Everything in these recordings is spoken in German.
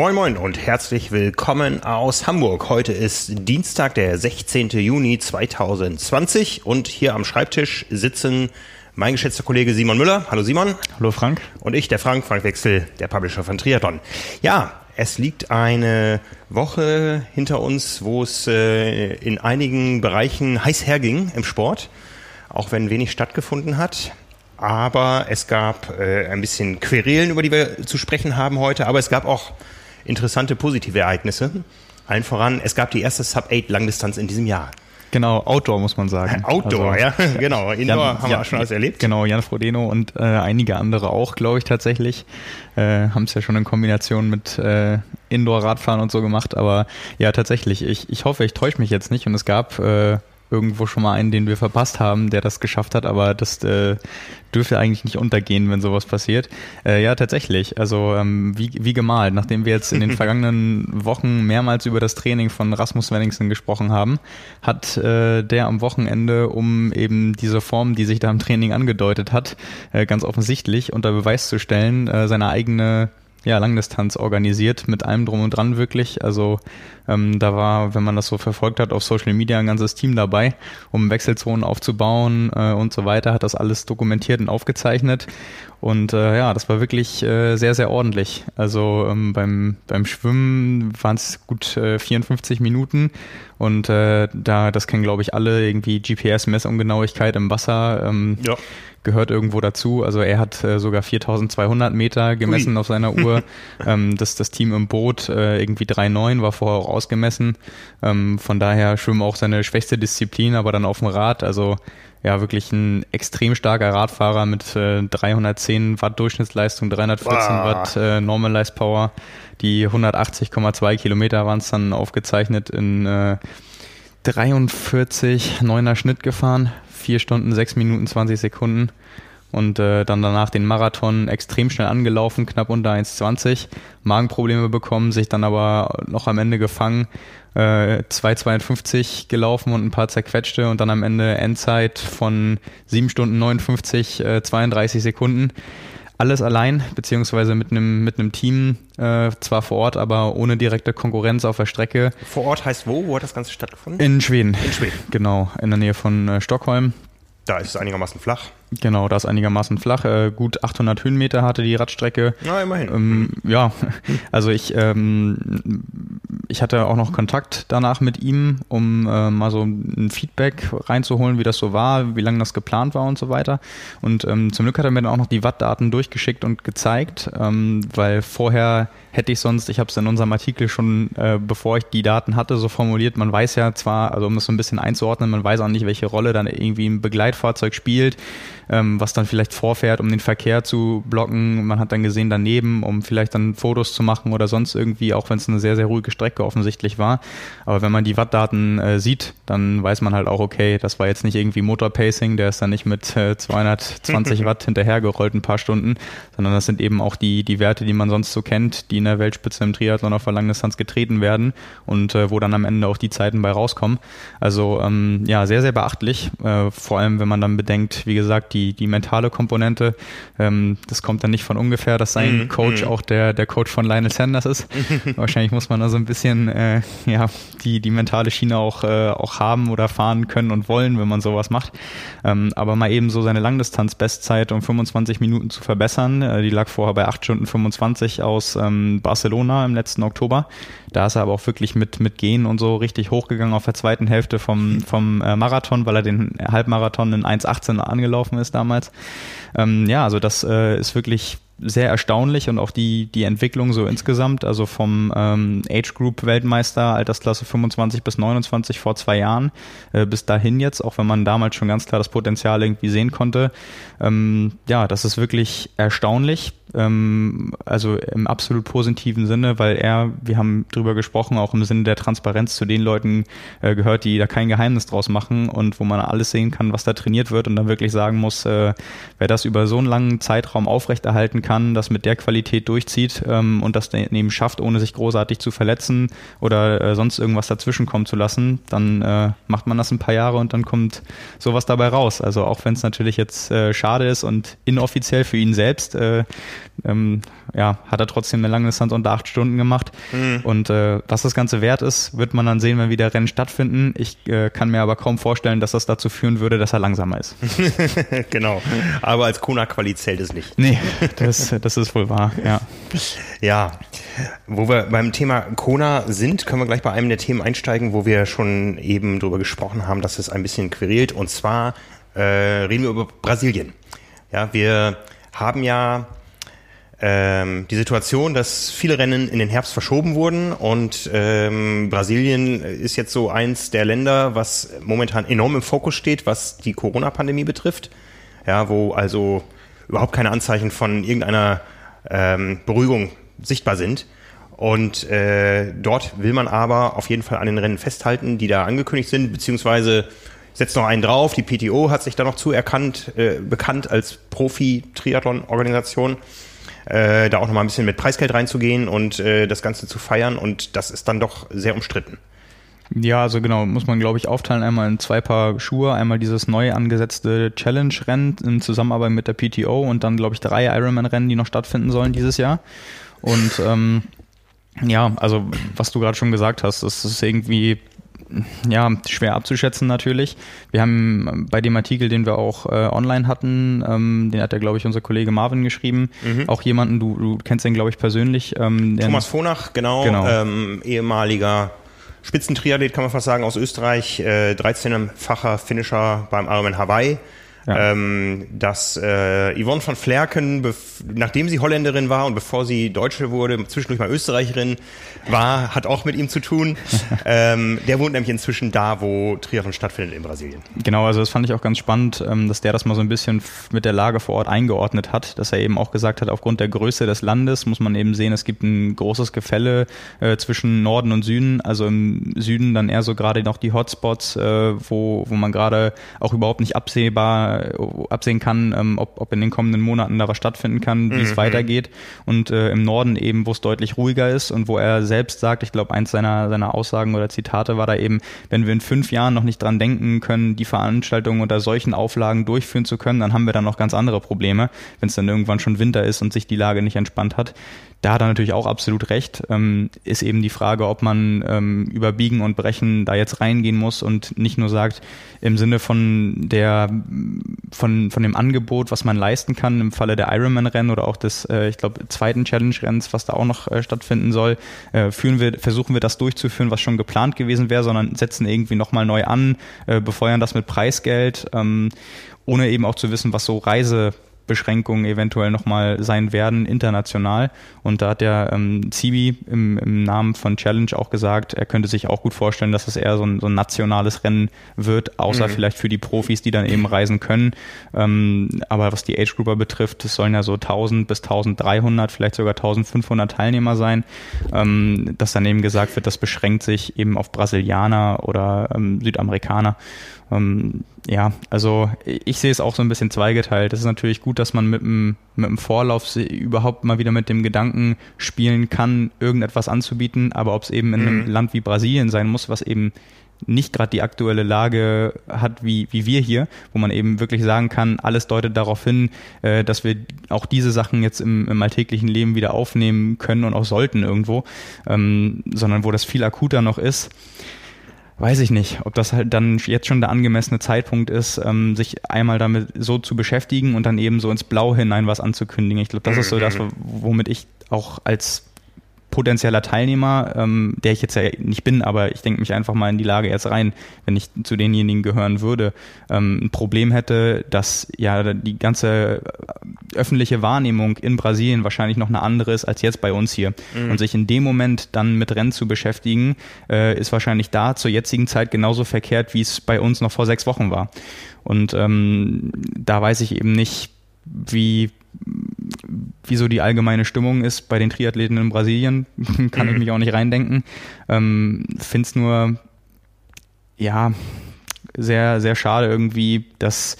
Moin Moin und herzlich willkommen aus Hamburg. Heute ist Dienstag, der 16. Juni 2020 und hier am Schreibtisch sitzen mein geschätzter Kollege Simon Müller. Hallo Simon. Hallo Frank. Und ich, der Frank, Frank Wechsel, der Publisher von Triathlon. Ja, es liegt eine Woche hinter uns, wo es äh, in einigen Bereichen heiß herging im Sport, auch wenn wenig stattgefunden hat aber es gab äh, ein bisschen Querelen, über die wir zu sprechen haben heute, aber es gab auch interessante positive Ereignisse. Allen voran, es gab die erste Sub-8-Langdistanz in diesem Jahr. Genau, Outdoor muss man sagen. Outdoor, also, ja, genau. Indoor Jan, haben wir Jan, schon alles erlebt. Genau, Jan Frodeno und äh, einige andere auch, glaube ich, tatsächlich. Äh, haben es ja schon in Kombination mit äh, Indoor-Radfahren und so gemacht. Aber ja, tatsächlich, ich, ich hoffe, ich täusche mich jetzt nicht. Und es gab äh, irgendwo schon mal einen, den wir verpasst haben, der das geschafft hat, aber das äh, dürfte eigentlich nicht untergehen, wenn sowas passiert. Äh, ja, tatsächlich. Also ähm, wie, wie gemalt. Nachdem wir jetzt in den vergangenen Wochen mehrmals über das Training von Rasmus Svenningsen gesprochen haben, hat äh, der am Wochenende, um eben diese Form, die sich da im Training angedeutet hat, äh, ganz offensichtlich unter Beweis zu stellen, äh, seine eigene ja, Langdistanz organisiert, mit allem drum und dran wirklich. Also ähm, da war, wenn man das so verfolgt hat, auf Social Media ein ganzes Team dabei, um Wechselzonen aufzubauen äh, und so weiter, hat das alles dokumentiert und aufgezeichnet. Und äh, ja, das war wirklich äh, sehr, sehr ordentlich. Also ähm, beim, beim Schwimmen waren es gut äh, 54 Minuten und äh, da, das kennen glaube ich alle, irgendwie GPS-Messungenauigkeit im Wasser. Ähm, ja gehört irgendwo dazu. Also er hat äh, sogar 4200 Meter gemessen Ui. auf seiner Uhr. ähm, das, das Team im Boot äh, irgendwie 3,9 war vorher auch ausgemessen. Ähm, von daher schwimmen auch seine schwächste Disziplin, aber dann auf dem Rad. Also ja, wirklich ein extrem starker Radfahrer mit äh, 310 Watt Durchschnittsleistung, 314 wow. Watt äh, Normalized Power. Die 180,2 Kilometer waren es dann aufgezeichnet in äh, 43 neuner Schnitt gefahren, 4 Stunden, 6 Minuten, 20 Sekunden. Und äh, dann danach den Marathon extrem schnell angelaufen, knapp unter 1,20, Magenprobleme bekommen, sich dann aber noch am Ende gefangen, äh, 2,52 gelaufen und ein paar zerquetschte. Und dann am Ende Endzeit von 7 Stunden 59, äh, 32 Sekunden alles allein, beziehungsweise mit einem mit einem Team, äh, zwar vor Ort, aber ohne direkte Konkurrenz auf der Strecke. Vor Ort heißt wo? Wo hat das Ganze stattgefunden? In Schweden. In Schweden. Genau, in der Nähe von äh, Stockholm. Da ist es einigermaßen flach. Genau, da ist einigermaßen flach. Äh, gut 800 Höhenmeter hatte die Radstrecke. Ja, immerhin. Ähm, ja, also ich, ähm, ich hatte auch noch Kontakt danach mit ihm, um äh, mal so ein Feedback reinzuholen, wie das so war, wie lange das geplant war und so weiter. Und ähm, zum Glück hat er mir dann auch noch die Wattdaten durchgeschickt und gezeigt, ähm, weil vorher hätte ich sonst, ich habe es in unserem Artikel schon, äh, bevor ich die Daten hatte, so formuliert, man weiß ja zwar, also um es so ein bisschen einzuordnen, man weiß auch nicht, welche Rolle dann irgendwie ein Begleitfahrzeug spielt ähm, was dann vielleicht vorfährt, um den Verkehr zu blocken. Man hat dann gesehen daneben, um vielleicht dann Fotos zu machen oder sonst irgendwie, auch wenn es eine sehr, sehr ruhige Strecke offensichtlich war. Aber wenn man die Wattdaten äh, sieht, dann weiß man halt auch, okay, das war jetzt nicht irgendwie Motorpacing, der ist dann nicht mit äh, 220 Watt hinterhergerollt ein paar Stunden, sondern das sind eben auch die, die Werte, die man sonst so kennt, die in der Weltspitze im Triathlon auf der Langdistanz getreten werden und äh, wo dann am Ende auch die Zeiten bei rauskommen. Also ähm, ja, sehr, sehr beachtlich, äh, vor allem wenn man dann bedenkt, wie gesagt, die die, mentale Komponente. Ähm, das kommt dann nicht von ungefähr, dass sein mm, Coach mm. auch der, der Coach von Lionel Sanders ist. Wahrscheinlich muss man da so ein bisschen äh, ja, die, die mentale Schiene auch, äh, auch haben oder fahren können und wollen, wenn man sowas macht. Ähm, aber mal eben so seine Langdistanz-Bestzeit um 25 Minuten zu verbessern. Äh, die lag vorher bei 8 Stunden 25 aus ähm, Barcelona im letzten Oktober. Da ist er aber auch wirklich mit, mit Gehen und so richtig hochgegangen auf der zweiten Hälfte vom, vom äh, Marathon, weil er den Halbmarathon in 1,18 angelaufen ist damals. Ähm, ja, also das äh, ist wirklich sehr erstaunlich und auch die, die Entwicklung so insgesamt, also vom ähm, Age Group Weltmeister, Altersklasse 25 bis 29 vor zwei Jahren, äh, bis dahin jetzt, auch wenn man damals schon ganz klar das Potenzial irgendwie sehen konnte. Ähm, ja, das ist wirklich erstaunlich. Ähm, also im absolut positiven Sinne, weil er, wir haben drüber gesprochen, auch im Sinne der Transparenz zu den Leuten äh, gehört, die da kein Geheimnis draus machen und wo man alles sehen kann, was da trainiert wird und dann wirklich sagen muss, äh, wer das über so einen langen Zeitraum aufrechterhalten kann, das mit der Qualität durchzieht ähm, und das eben schafft, ohne sich großartig zu verletzen oder äh, sonst irgendwas dazwischen kommen zu lassen, dann äh, macht man das ein paar Jahre und dann kommt sowas dabei raus. Also auch wenn es natürlich jetzt äh, schade ist und inoffiziell für ihn selbst, äh, ähm, ja, hat er trotzdem eine lange Distanz unter acht Stunden gemacht. Mhm. Und äh, was das Ganze wert ist, wird man dann sehen, wenn wieder Rennen stattfinden. Ich äh, kann mir aber kaum vorstellen, dass das dazu führen würde, dass er langsamer ist. genau. Aber als Kona-Quali zählt es nicht. Nee, das, das ist wohl wahr, ja. Ja. Wo wir beim Thema Kona sind, können wir gleich bei einem der Themen einsteigen, wo wir schon eben darüber gesprochen haben, dass es ein bisschen querelt. Und zwar äh, reden wir über Brasilien. Ja, wir haben ja ähm, die Situation, dass viele Rennen in den Herbst verschoben wurden und ähm, Brasilien ist jetzt so eins der Länder, was momentan enorm im Fokus steht, was die Corona-Pandemie betrifft. Ja, wo also überhaupt keine Anzeichen von irgendeiner ähm, Beruhigung sichtbar sind. Und äh, dort will man aber auf jeden Fall an den Rennen festhalten, die da angekündigt sind, beziehungsweise setzt noch einen drauf. Die PTO hat sich da noch zuerkannt, äh, bekannt als Profi-Triathlon-Organisation äh, da auch nochmal ein bisschen mit Preisgeld reinzugehen und äh, das Ganze zu feiern. Und das ist dann doch sehr umstritten. Ja, also genau, muss man glaube ich aufteilen. Einmal in zwei Paar Schuhe, einmal dieses neu angesetzte Challenge-Rennen in Zusammenarbeit mit der PTO und dann glaube ich drei Ironman-Rennen, die noch stattfinden sollen dieses Jahr. Und ähm, ja, also was du gerade schon gesagt hast, das ist irgendwie ja, schwer abzuschätzen natürlich. Wir haben bei dem Artikel, den wir auch äh, online hatten, ähm, den hat ja, glaube ich, unser Kollege Marvin geschrieben, mhm. auch jemanden, du, du kennst den, glaube ich, persönlich. Ähm, Thomas Vonach, genau, genau. Ähm, ehemaliger Spitzentriathlet, kann man fast sagen, aus Österreich, äh, 13-facher Finisher beim Ironman Hawaii. Ja. Ähm, dass äh, Yvonne von Flerken, nachdem sie Holländerin war und bevor sie Deutsche wurde, zwischendurch mal Österreicherin war, hat auch mit ihm zu tun. ähm, der wohnt nämlich inzwischen da, wo Triathlon stattfindet in Brasilien. Genau, also das fand ich auch ganz spannend, ähm, dass der das mal so ein bisschen mit der Lage vor Ort eingeordnet hat, dass er eben auch gesagt hat, aufgrund der Größe des Landes muss man eben sehen, es gibt ein großes Gefälle äh, zwischen Norden und Süden. Also im Süden dann eher so gerade noch die Hotspots, äh, wo, wo man gerade auch überhaupt nicht absehbar äh, absehen kann, ähm, ob, ob in den kommenden Monaten da was stattfinden kann, wie mhm. es weitergeht. Und äh, im Norden eben, wo es deutlich ruhiger ist und wo er selbst sagt, ich glaube, eins seiner, seiner Aussagen oder Zitate war da eben, wenn wir in fünf Jahren noch nicht dran denken können, die Veranstaltungen unter solchen Auflagen durchführen zu können, dann haben wir dann noch ganz andere Probleme, wenn es dann irgendwann schon Winter ist und sich die Lage nicht entspannt hat. Da hat er natürlich auch absolut recht. Ähm, ist eben die Frage, ob man ähm, über Biegen und Brechen da jetzt reingehen muss und nicht nur sagt, im Sinne von der, von, von dem Angebot, was man leisten kann im Falle der Ironman-Rennen oder auch des, äh, ich glaube, zweiten Challenge-Rennens, was da auch noch äh, stattfinden soll, äh, führen wir, versuchen wir das durchzuführen, was schon geplant gewesen wäre, sondern setzen irgendwie nochmal neu an, äh, befeuern das mit Preisgeld, ähm, ohne eben auch zu wissen, was so Reise Beschränkungen eventuell nochmal sein werden, international. Und da hat der ähm, Zibi im, im, Namen von Challenge auch gesagt, er könnte sich auch gut vorstellen, dass es eher so ein, so ein nationales Rennen wird, außer mhm. vielleicht für die Profis, die dann eben reisen können. Ähm, aber was die Age Grouper betrifft, es sollen ja so 1000 bis 1300, vielleicht sogar 1500 Teilnehmer sein. Ähm, dass dann eben gesagt wird, das beschränkt sich eben auf Brasilianer oder ähm, Südamerikaner. Ähm, ja, also ich sehe es auch so ein bisschen zweigeteilt. Es ist natürlich gut, dass man mit dem, mit dem Vorlauf überhaupt mal wieder mit dem Gedanken spielen kann, irgendetwas anzubieten, aber ob es eben in einem mhm. Land wie Brasilien sein muss, was eben nicht gerade die aktuelle Lage hat wie, wie wir hier, wo man eben wirklich sagen kann, alles deutet darauf hin, äh, dass wir auch diese Sachen jetzt im, im alltäglichen Leben wieder aufnehmen können und auch sollten irgendwo, ähm, sondern wo das viel akuter noch ist weiß ich nicht, ob das halt dann jetzt schon der angemessene Zeitpunkt ist, ähm, sich einmal damit so zu beschäftigen und dann eben so ins Blau hinein was anzukündigen. Ich glaube, das ist so das, mhm. womit ich auch als potenzieller Teilnehmer, ähm, der ich jetzt ja nicht bin, aber ich denke mich einfach mal in die Lage jetzt rein, wenn ich zu denjenigen gehören würde, ähm, ein Problem hätte, dass ja die ganze öffentliche Wahrnehmung in Brasilien wahrscheinlich noch eine andere ist als jetzt bei uns hier. Mhm. Und sich in dem Moment dann mit Rennen zu beschäftigen, äh, ist wahrscheinlich da zur jetzigen Zeit genauso verkehrt, wie es bei uns noch vor sechs Wochen war. Und ähm, da weiß ich eben nicht, wie wie so die allgemeine Stimmung ist bei den Triathleten in Brasilien, kann mhm. ich mich auch nicht reindenken. Ähm, Finde es nur, ja, sehr, sehr schade irgendwie, dass,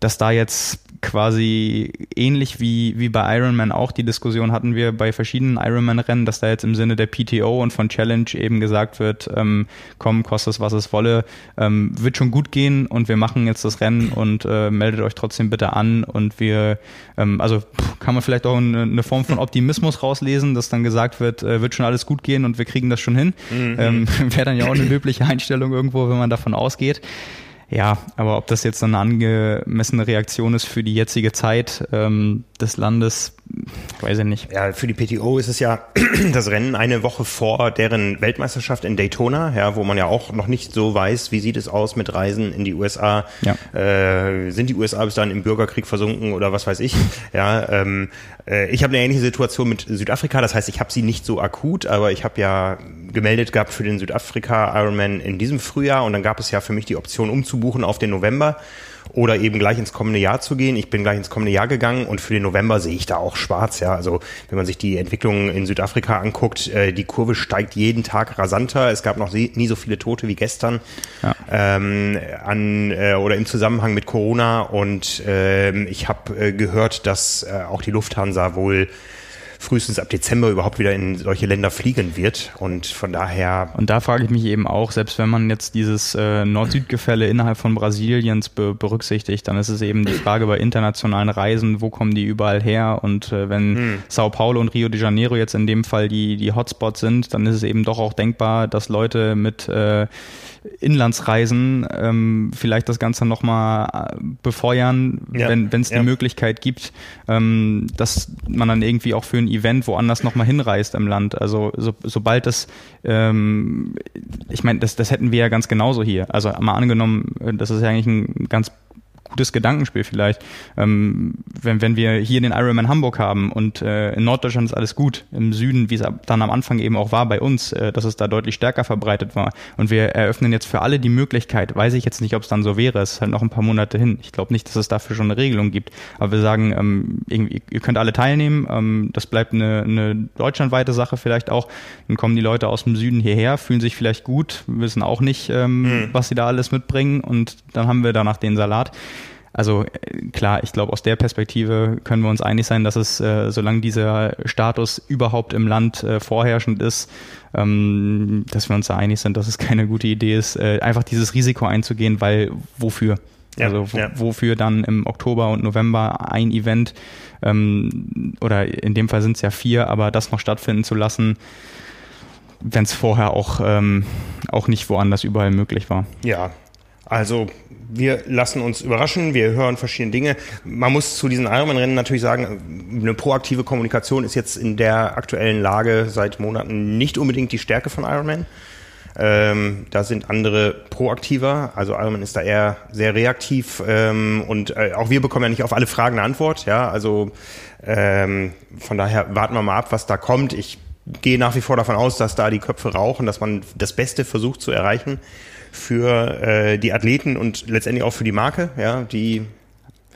dass da jetzt quasi ähnlich wie, wie bei Ironman auch die Diskussion hatten wir bei verschiedenen Ironman-Rennen, dass da jetzt im Sinne der PTO und von Challenge eben gesagt wird, ähm, komm, kostet es, was es wolle, ähm, wird schon gut gehen und wir machen jetzt das Rennen und äh, meldet euch trotzdem bitte an und wir, ähm, also kann man vielleicht auch eine, eine, Form von Optimismus rauslesen, dass dann gesagt wird, äh, wird schon alles gut gehen und wir kriegen das schon hin. Mhm. Ähm, Wäre dann ja auch eine löbliche Einstellung irgendwo, wenn man davon ausgeht. Ja, aber ob das jetzt eine angemessene Reaktion ist für die jetzige Zeit ähm, des Landes, weiß ich nicht. Ja, für die PTO ist es ja das Rennen eine Woche vor deren Weltmeisterschaft in Daytona, ja, wo man ja auch noch nicht so weiß, wie sieht es aus mit Reisen in die USA. Ja. Äh, sind die USA bis dahin im Bürgerkrieg versunken oder was weiß ich? Ja, ähm, äh, ich habe eine ähnliche Situation mit Südafrika, das heißt, ich habe sie nicht so akut, aber ich habe ja gemeldet gehabt für den Südafrika Ironman in diesem Frühjahr und dann gab es ja für mich die Option umzubuchen auf den November oder eben gleich ins kommende Jahr zu gehen. Ich bin gleich ins kommende Jahr gegangen und für den November sehe ich da auch schwarz. Ja, also wenn man sich die Entwicklung in Südafrika anguckt, äh, die Kurve steigt jeden Tag rasanter. Es gab noch nie so viele Tote wie gestern ja. ähm, an äh, oder im Zusammenhang mit Corona und ähm, ich habe äh, gehört, dass äh, auch die Lufthansa wohl frühestens ab Dezember überhaupt wieder in solche Länder fliegen wird. Und von daher. Und da frage ich mich eben auch, selbst wenn man jetzt dieses äh, Nord-Süd-Gefälle innerhalb von Brasiliens be berücksichtigt, dann ist es eben die Frage bei internationalen Reisen, wo kommen die überall her? Und äh, wenn hm. Sao Paulo und Rio de Janeiro jetzt in dem Fall die, die Hotspots sind, dann ist es eben doch auch denkbar, dass Leute mit äh, Inlandsreisen ähm, vielleicht das Ganze nochmal äh, befeuern, ja. wenn es ja. die Möglichkeit gibt, ähm, dass man dann irgendwie auch für ein Event woanders nochmal hinreist im Land. Also so, sobald das, ähm, ich meine, das, das hätten wir ja ganz genauso hier. Also mal angenommen, äh, das ist ja eigentlich ein ganz gutes Gedankenspiel vielleicht. Ähm, wenn, wenn wir hier den Ironman Hamburg haben und äh, in Norddeutschland ist alles gut, im Süden, wie es dann am Anfang eben auch war bei uns, äh, dass es da deutlich stärker verbreitet war. Und wir eröffnen jetzt für alle die Möglichkeit, weiß ich jetzt nicht, ob es dann so wäre, es ist halt noch ein paar Monate hin. Ich glaube nicht, dass es dafür schon eine Regelung gibt. Aber wir sagen, ähm, irgendwie, ihr könnt alle teilnehmen, ähm, das bleibt eine, eine deutschlandweite Sache vielleicht auch. Dann kommen die Leute aus dem Süden hierher, fühlen sich vielleicht gut, wissen auch nicht, ähm, mhm. was sie da alles mitbringen und dann haben wir danach den Salat. Also äh, klar, ich glaube, aus der Perspektive können wir uns einig sein, dass es, äh, solange dieser Status überhaupt im Land äh, vorherrschend ist, ähm, dass wir uns da einig sind, dass es keine gute Idee ist, äh, einfach dieses Risiko einzugehen, weil wofür? Ja, also wo, ja. wofür dann im Oktober und November ein Event ähm, oder in dem Fall sind es ja vier, aber das noch stattfinden zu lassen, wenn es vorher auch, ähm, auch nicht woanders überall möglich war. Ja, also wir lassen uns überraschen, wir hören verschiedene Dinge. Man muss zu diesen Ironman-Rennen natürlich sagen, eine proaktive Kommunikation ist jetzt in der aktuellen Lage seit Monaten nicht unbedingt die Stärke von Ironman. Ähm, da sind andere proaktiver. Also Ironman ist da eher sehr reaktiv ähm, und äh, auch wir bekommen ja nicht auf alle Fragen eine Antwort. Ja, also ähm, von daher warten wir mal ab, was da kommt. Ich gehe nach wie vor davon aus, dass da die Köpfe rauchen, dass man das Beste versucht zu erreichen für äh, die Athleten und letztendlich auch für die Marke, ja, die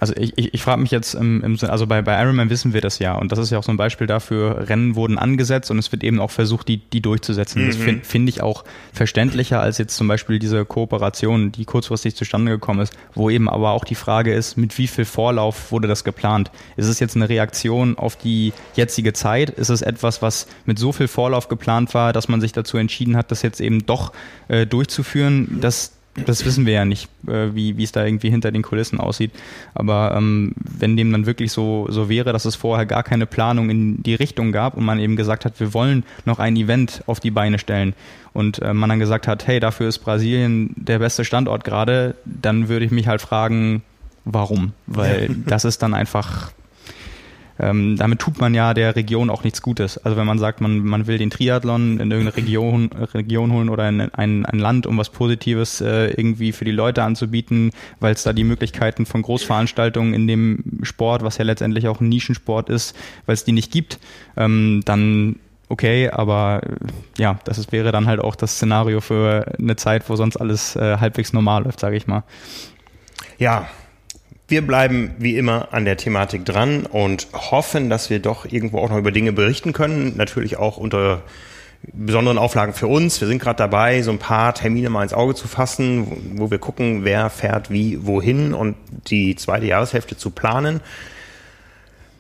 also ich, ich, ich frage mich jetzt im, im also bei, bei Ironman wissen wir das ja und das ist ja auch so ein Beispiel dafür, Rennen wurden angesetzt und es wird eben auch versucht, die, die durchzusetzen. Mhm. Das finde find ich auch verständlicher als jetzt zum Beispiel diese Kooperation, die kurzfristig zustande gekommen ist, wo eben aber auch die Frage ist, mit wie viel Vorlauf wurde das geplant? Ist es jetzt eine Reaktion auf die jetzige Zeit? Ist es etwas, was mit so viel Vorlauf geplant war, dass man sich dazu entschieden hat, das jetzt eben doch äh, durchzuführen? Das das wissen wir ja nicht, äh, wie, es da irgendwie hinter den Kulissen aussieht. Aber ähm, wenn dem dann wirklich so, so wäre, dass es vorher gar keine Planung in die Richtung gab und man eben gesagt hat, wir wollen noch ein Event auf die Beine stellen und äh, man dann gesagt hat, hey, dafür ist Brasilien der beste Standort gerade, dann würde ich mich halt fragen, warum? Weil das ist dann einfach ähm, damit tut man ja der Region auch nichts Gutes. Also wenn man sagt, man, man will den Triathlon in irgendeine Region, Region holen oder in ein, ein Land, um was Positives äh, irgendwie für die Leute anzubieten, weil es da die Möglichkeiten von Großveranstaltungen in dem Sport, was ja letztendlich auch ein Nischensport ist, weil es die nicht gibt, ähm, dann okay, aber äh, ja, das ist, wäre dann halt auch das Szenario für eine Zeit, wo sonst alles äh, halbwegs normal läuft, sage ich mal. Ja, wir bleiben wie immer an der Thematik dran und hoffen, dass wir doch irgendwo auch noch über Dinge berichten können. Natürlich auch unter besonderen Auflagen für uns. Wir sind gerade dabei, so ein paar Termine mal ins Auge zu fassen, wo wir gucken, wer fährt wie wohin und die zweite Jahreshälfte zu planen.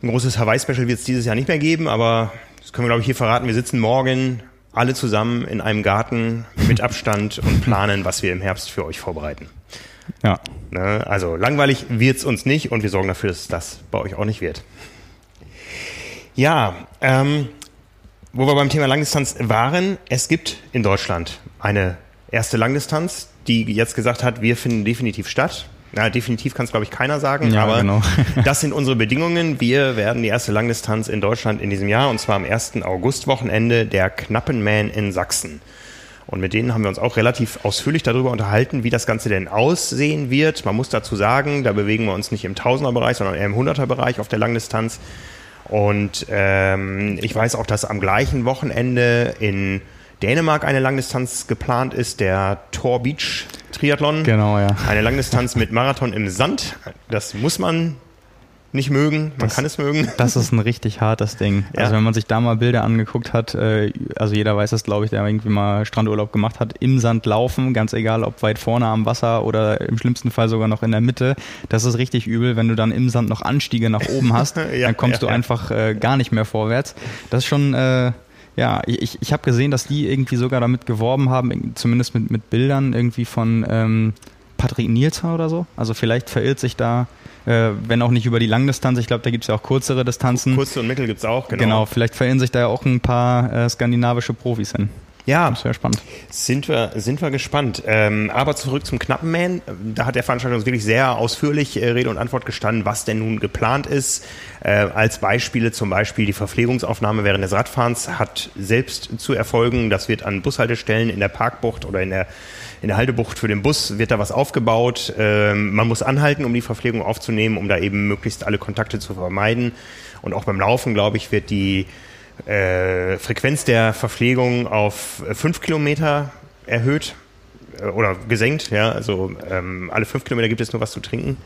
Ein großes Hawaii-Special wird es dieses Jahr nicht mehr geben, aber das können wir, glaube ich, hier verraten. Wir sitzen morgen alle zusammen in einem Garten mit Abstand und planen, was wir im Herbst für euch vorbereiten. Ja. Ne? Also langweilig wird's uns nicht und wir sorgen dafür, dass das bei euch auch nicht wird. Ja, ähm, wo wir beim Thema Langdistanz waren, es gibt in Deutschland eine erste Langdistanz, die jetzt gesagt hat, wir finden definitiv statt. Na, definitiv kann es, glaube ich, keiner sagen, ja, aber genau. das sind unsere Bedingungen. Wir werden die erste Langdistanz in Deutschland in diesem Jahr, und zwar am 1. August-Wochenende der Knappenmähen in Sachsen. Und mit denen haben wir uns auch relativ ausführlich darüber unterhalten, wie das Ganze denn aussehen wird. Man muss dazu sagen, da bewegen wir uns nicht im Tausenderbereich, sondern eher im Hunderterbereich auf der Langdistanz. Und ähm, ich weiß auch, dass am gleichen Wochenende in Dänemark eine Langdistanz geplant ist, der Tor Beach Triathlon. Genau, ja. Eine Langdistanz mit Marathon im Sand. Das muss man nicht mögen, man das, kann es mögen. Das ist ein richtig hartes Ding. Ja. Also wenn man sich da mal Bilder angeguckt hat, äh, also jeder weiß das, glaube ich, der irgendwie mal Strandurlaub gemacht hat, im Sand laufen, ganz egal, ob weit vorne am Wasser oder im schlimmsten Fall sogar noch in der Mitte, das ist richtig übel, wenn du dann im Sand noch Anstiege nach oben hast, ja, dann kommst ja, du einfach äh, gar nicht mehr vorwärts. Das ist schon... Äh, ja, ich, ich habe gesehen, dass die irgendwie sogar damit geworben haben, zumindest mit, mit Bildern irgendwie von ähm, Patrick Nielser oder so. Also vielleicht verirrt sich da äh, wenn auch nicht über die Langdistanz. Ich glaube, da gibt es ja auch kürzere Distanzen. Kurze und Mittel gibt es auch, genau. Genau, vielleicht verirren sich da ja auch ein paar äh, skandinavische Profis hin. Ja, das wäre spannend. Sind wir, sind wir gespannt. Ähm, aber zurück zum Knappenman. Da hat der Veranstalter uns wirklich sehr ausführlich äh, Rede und Antwort gestanden, was denn nun geplant ist. Äh, als Beispiele zum Beispiel die Verpflegungsaufnahme während des Radfahrens hat selbst zu erfolgen. Das wird an Bushaltestellen in der Parkbucht oder in der in der Haltebucht für den Bus wird da was aufgebaut. Ähm, man muss anhalten, um die Verpflegung aufzunehmen, um da eben möglichst alle Kontakte zu vermeiden. Und auch beim Laufen, glaube ich, wird die äh, Frequenz der Verpflegung auf fünf Kilometer erhöht äh, oder gesenkt. Ja, also ähm, alle fünf Kilometer gibt es nur was zu trinken.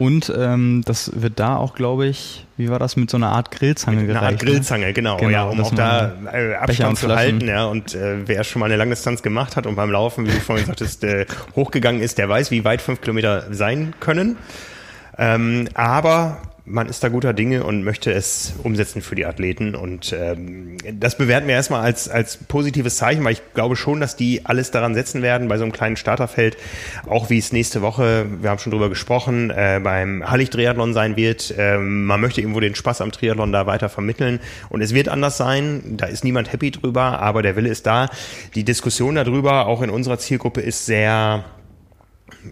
Und ähm, das wird da auch, glaube ich, wie war das, mit so einer Art Grillzange gereicht? Eine Art? Grillzange, genau, genau, ja, um auch da äh, Abstand zu halten. Ja, und äh, wer schon mal eine Langdistanz gemacht hat und beim Laufen, wie du vorhin sagtest, äh, hochgegangen ist, der weiß, wie weit fünf Kilometer sein können. Ähm, aber man ist da guter Dinge und möchte es umsetzen für die Athleten. Und ähm, das bewerten wir erstmal als, als positives Zeichen, weil ich glaube schon, dass die alles daran setzen werden bei so einem kleinen Starterfeld, auch wie es nächste Woche, wir haben schon drüber gesprochen, äh, beim Hallig-Triathlon sein wird. Ähm, man möchte irgendwo den Spaß am Triathlon da weiter vermitteln. Und es wird anders sein, da ist niemand happy drüber, aber der Wille ist da. Die Diskussion darüber, auch in unserer Zielgruppe, ist sehr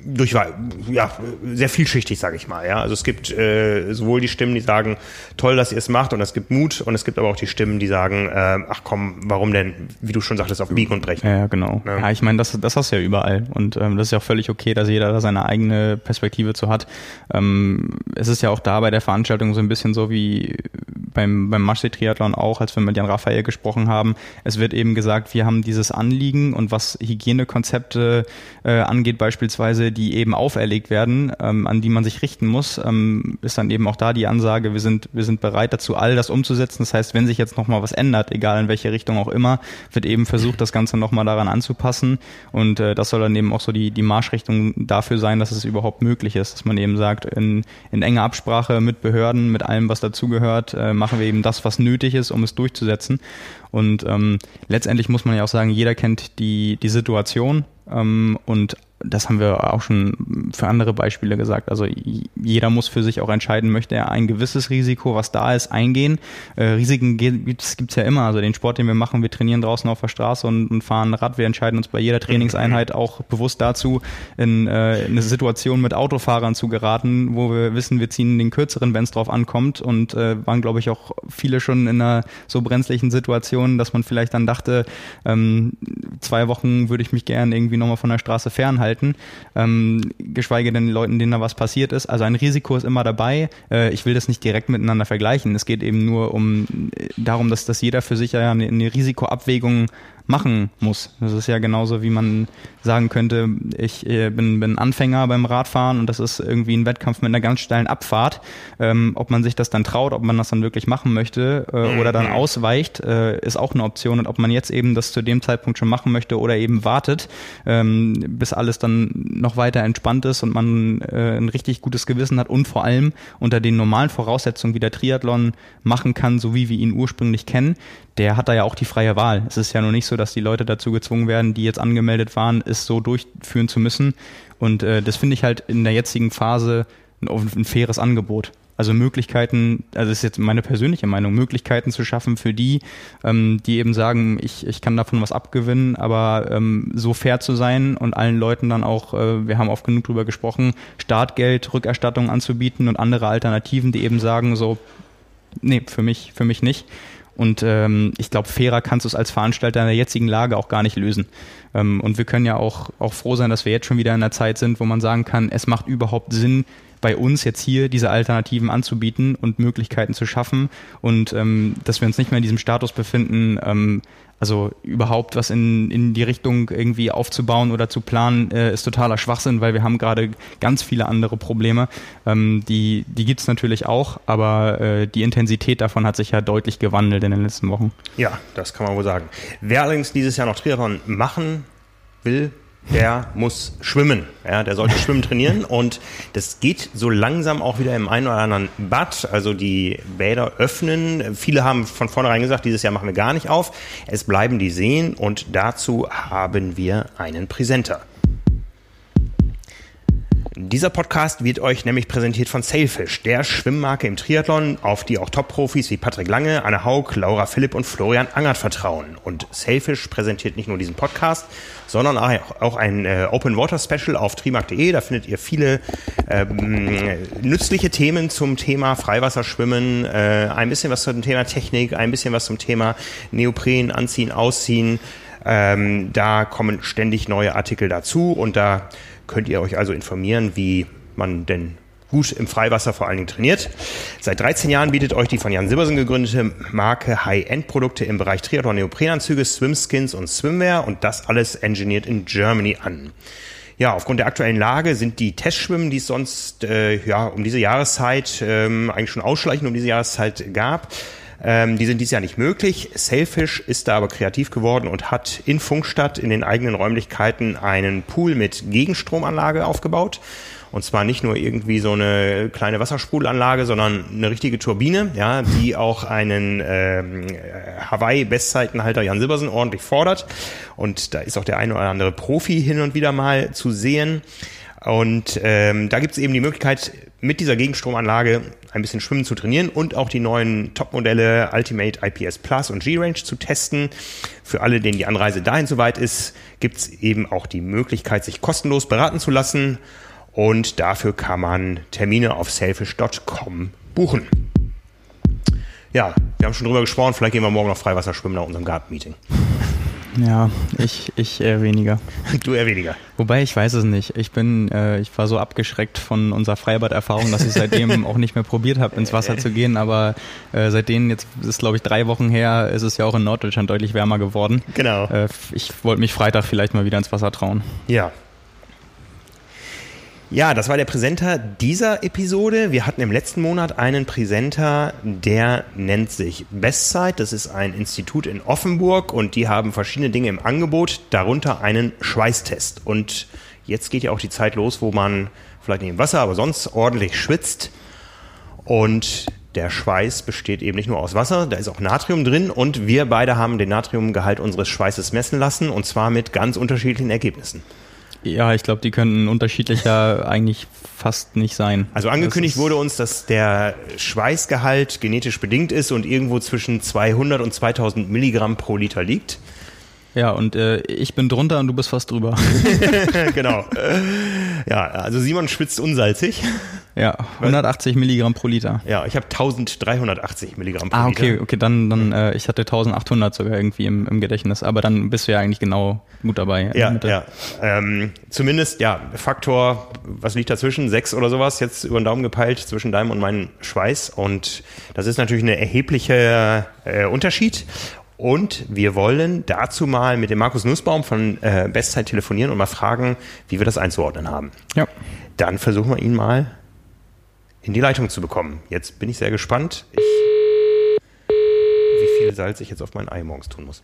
durch ja sehr vielschichtig, sage ich mal. Ja, also es gibt äh, sowohl die Stimmen, die sagen, toll, dass ihr es macht, und es gibt Mut, und es gibt aber auch die Stimmen, die sagen, äh, ach komm, warum denn, wie du schon sagtest, auf Biegen und Brechen. Ja, genau. Ja, ja ich meine, das, das hast du ja überall, und ähm, das ist ja auch völlig okay, dass jeder da seine eigene Perspektive zu hat. Ähm, es ist ja auch da bei der Veranstaltung so ein bisschen so wie beim, beim Marseille-Triathlon auch, als wir mit Jan Raphael gesprochen haben. Es wird eben gesagt, wir haben dieses Anliegen und was Hygienekonzepte äh, angeht beispielsweise, die eben auferlegt werden, ähm, an die man sich richten muss, ähm, ist dann eben auch da die Ansage, wir sind, wir sind bereit dazu, all das umzusetzen. Das heißt, wenn sich jetzt nochmal was ändert, egal in welche Richtung auch immer, wird eben versucht, das Ganze nochmal daran anzupassen. Und äh, das soll dann eben auch so die, die Marschrichtung dafür sein, dass es überhaupt möglich ist, dass man eben sagt, in, in enger Absprache mit Behörden, mit allem, was dazugehört, äh, machen wir eben das, was nötig ist, um es durchzusetzen. Und ähm, letztendlich muss man ja auch sagen, jeder kennt die, die Situation ähm, und das haben wir auch schon für andere Beispiele gesagt. Also jeder muss für sich auch entscheiden, möchte er ein gewisses Risiko, was da ist, eingehen. Äh, Risiken gibt es ja immer. Also den Sport, den wir machen, wir trainieren draußen auf der Straße und, und fahren Rad. Wir entscheiden uns bei jeder Trainingseinheit auch bewusst dazu, in, äh, in eine Situation mit Autofahrern zu geraten, wo wir wissen, wir ziehen den kürzeren, wenn es drauf ankommt. Und äh, waren, glaube ich, auch viele schon in einer so brenzlichen Situation, dass man vielleicht dann dachte, ähm, zwei Wochen würde ich mich gern irgendwie nochmal von der Straße fernhalten halten, ähm, geschweige denn den Leuten, denen da was passiert ist. Also ein Risiko ist immer dabei. Äh, ich will das nicht direkt miteinander vergleichen. Es geht eben nur um äh, darum, dass, dass jeder für sich eine, eine Risikoabwägung machen muss. Das ist ja genauso, wie man sagen könnte, ich äh, bin, bin Anfänger beim Radfahren und das ist irgendwie ein Wettkampf mit einer ganz steilen Abfahrt. Ähm, ob man sich das dann traut, ob man das dann wirklich machen möchte äh, oder dann mhm. ausweicht, äh, ist auch eine Option. Und ob man jetzt eben das zu dem Zeitpunkt schon machen möchte oder eben wartet, ähm, bis alles dann noch weiter entspannt ist und man äh, ein richtig gutes Gewissen hat und vor allem unter den normalen Voraussetzungen, wie der Triathlon machen kann, so wie wir ihn ursprünglich kennen, der hat da ja auch die freie Wahl. Es ist ja nur nicht so, dass die Leute dazu gezwungen werden, die jetzt angemeldet waren, es so durchführen zu müssen. Und äh, das finde ich halt in der jetzigen Phase ein, ein faires Angebot. Also Möglichkeiten, also ist jetzt meine persönliche Meinung, Möglichkeiten zu schaffen für die, ähm, die eben sagen, ich, ich kann davon was abgewinnen, aber ähm, so fair zu sein und allen Leuten dann auch, äh, wir haben oft genug drüber gesprochen, Startgeld, Rückerstattung anzubieten und andere Alternativen, die eben sagen, so, nee, für mich, für mich nicht. Und ähm, ich glaube, fairer kannst du es als Veranstalter in der jetzigen Lage auch gar nicht lösen. Ähm, und wir können ja auch, auch froh sein, dass wir jetzt schon wieder in einer Zeit sind, wo man sagen kann, es macht überhaupt Sinn, bei uns jetzt hier diese Alternativen anzubieten und Möglichkeiten zu schaffen und ähm, dass wir uns nicht mehr in diesem Status befinden, ähm, also überhaupt was in, in die Richtung irgendwie aufzubauen oder zu planen, äh, ist totaler Schwachsinn, weil wir haben gerade ganz viele andere Probleme. Ähm, die die gibt es natürlich auch, aber äh, die Intensität davon hat sich ja deutlich gewandelt in den letzten Wochen. Ja, das kann man wohl sagen. Wer allerdings dieses Jahr noch Triathlon machen will, der muss schwimmen. Ja, der sollte schwimmen trainieren und das geht so langsam auch wieder im einen oder anderen Bad. Also die Bäder öffnen. Viele haben von vornherein gesagt, dieses Jahr machen wir gar nicht auf. Es bleiben die Seen und dazu haben wir einen Präsenter. Dieser Podcast wird euch nämlich präsentiert von Sailfish, der Schwimmmarke im Triathlon, auf die auch Top-Profis wie Patrick Lange, Anne Haug, Laura Philipp und Florian Angert vertrauen. Und Sailfish präsentiert nicht nur diesen Podcast, sondern auch ein äh, Open Water Special auf trimark.de. Da findet ihr viele ähm, nützliche Themen zum Thema Freiwasserschwimmen, äh, ein bisschen was zum Thema Technik, ein bisschen was zum Thema Neopren, Anziehen, Ausziehen. Ähm, da kommen ständig neue Artikel dazu und da könnt ihr euch also informieren, wie man denn gut im Freiwasser vor allen Dingen trainiert. Seit 13 Jahren bietet euch die von Jan Silbersen gegründete Marke High-End-Produkte im Bereich Triathlon, Neoprenanzüge, Swimskins und Swimwear und das alles engineert in Germany an. Ja, aufgrund der aktuellen Lage sind die Testschwimmen, die es sonst äh, ja um diese Jahreszeit ähm, eigentlich schon ausschleichend um diese Jahreszeit gab, ähm, die sind dieses Jahr nicht möglich. Sailfish ist da aber kreativ geworden und hat in Funkstadt in den eigenen Räumlichkeiten einen Pool mit Gegenstromanlage aufgebaut. Und zwar nicht nur irgendwie so eine kleine Wassersprudelanlage, sondern eine richtige Turbine, ja, die auch einen ähm, Hawaii-Bestzeitenhalter Jan Silbersen ordentlich fordert. Und da ist auch der eine oder andere Profi hin und wieder mal zu sehen. Und ähm, da gibt es eben die Möglichkeit, mit dieser Gegenstromanlage ein bisschen Schwimmen zu trainieren und auch die neuen Topmodelle Ultimate IPS Plus und G-Range zu testen. Für alle, denen die Anreise dahin soweit ist, gibt es eben auch die Möglichkeit, sich kostenlos beraten zu lassen. Und dafür kann man Termine auf selfish.com buchen. Ja, wir haben schon drüber gesprochen, vielleicht gehen wir morgen noch Freiwasser schwimmen nach unserem Gartenmeeting. Ja, ich, ich eher weniger. Du eher weniger. Wobei ich weiß es nicht. Ich bin, äh, ich war so abgeschreckt von unserer Freibad-Erfahrung, dass ich seitdem auch nicht mehr probiert habe, ins Wasser zu gehen. Aber äh, seitdem, jetzt ist glaube ich drei Wochen her, ist es ja auch in Norddeutschland deutlich wärmer geworden. Genau. Äh, ich wollte mich Freitag vielleicht mal wieder ins Wasser trauen. Ja, ja, das war der Präsenter dieser Episode. Wir hatten im letzten Monat einen Präsenter, der nennt sich Bestzeit. Das ist ein Institut in Offenburg und die haben verschiedene Dinge im Angebot, darunter einen Schweißtest. Und jetzt geht ja auch die Zeit los, wo man vielleicht nicht im Wasser, aber sonst ordentlich schwitzt. Und der Schweiß besteht eben nicht nur aus Wasser, da ist auch Natrium drin und wir beide haben den Natriumgehalt unseres Schweißes messen lassen und zwar mit ganz unterschiedlichen Ergebnissen. Ja, ich glaube, die könnten unterschiedlicher eigentlich fast nicht sein. Also angekündigt wurde uns, dass der Schweißgehalt genetisch bedingt ist und irgendwo zwischen 200 und 2000 Milligramm pro Liter liegt. Ja, und äh, ich bin drunter und du bist fast drüber. genau. Ja, also Simon schwitzt unsalzig. Ja, 180 Milligramm pro Liter. Ja, ich habe 1380 Milligramm pro ah, okay, Liter. okay, dann, dann äh, ich hatte 1800 sogar irgendwie im, im Gedächtnis, aber dann bist du ja eigentlich genau gut dabei. Ja, ja. Ähm, zumindest, ja, Faktor, was liegt dazwischen? Sechs oder sowas, jetzt über den Daumen gepeilt zwischen deinem und meinem Schweiß und das ist natürlich ein erheblicher äh, Unterschied Und wir wollen dazu mal mit dem Markus Nussbaum von äh, Bestzeit telefonieren und mal fragen, wie wir das einzuordnen haben. Ja. Dann versuchen wir ihn mal in die Leitung zu bekommen. Jetzt bin ich sehr gespannt, ich, wie viel Salz ich jetzt auf meinen Ei morgens tun muss.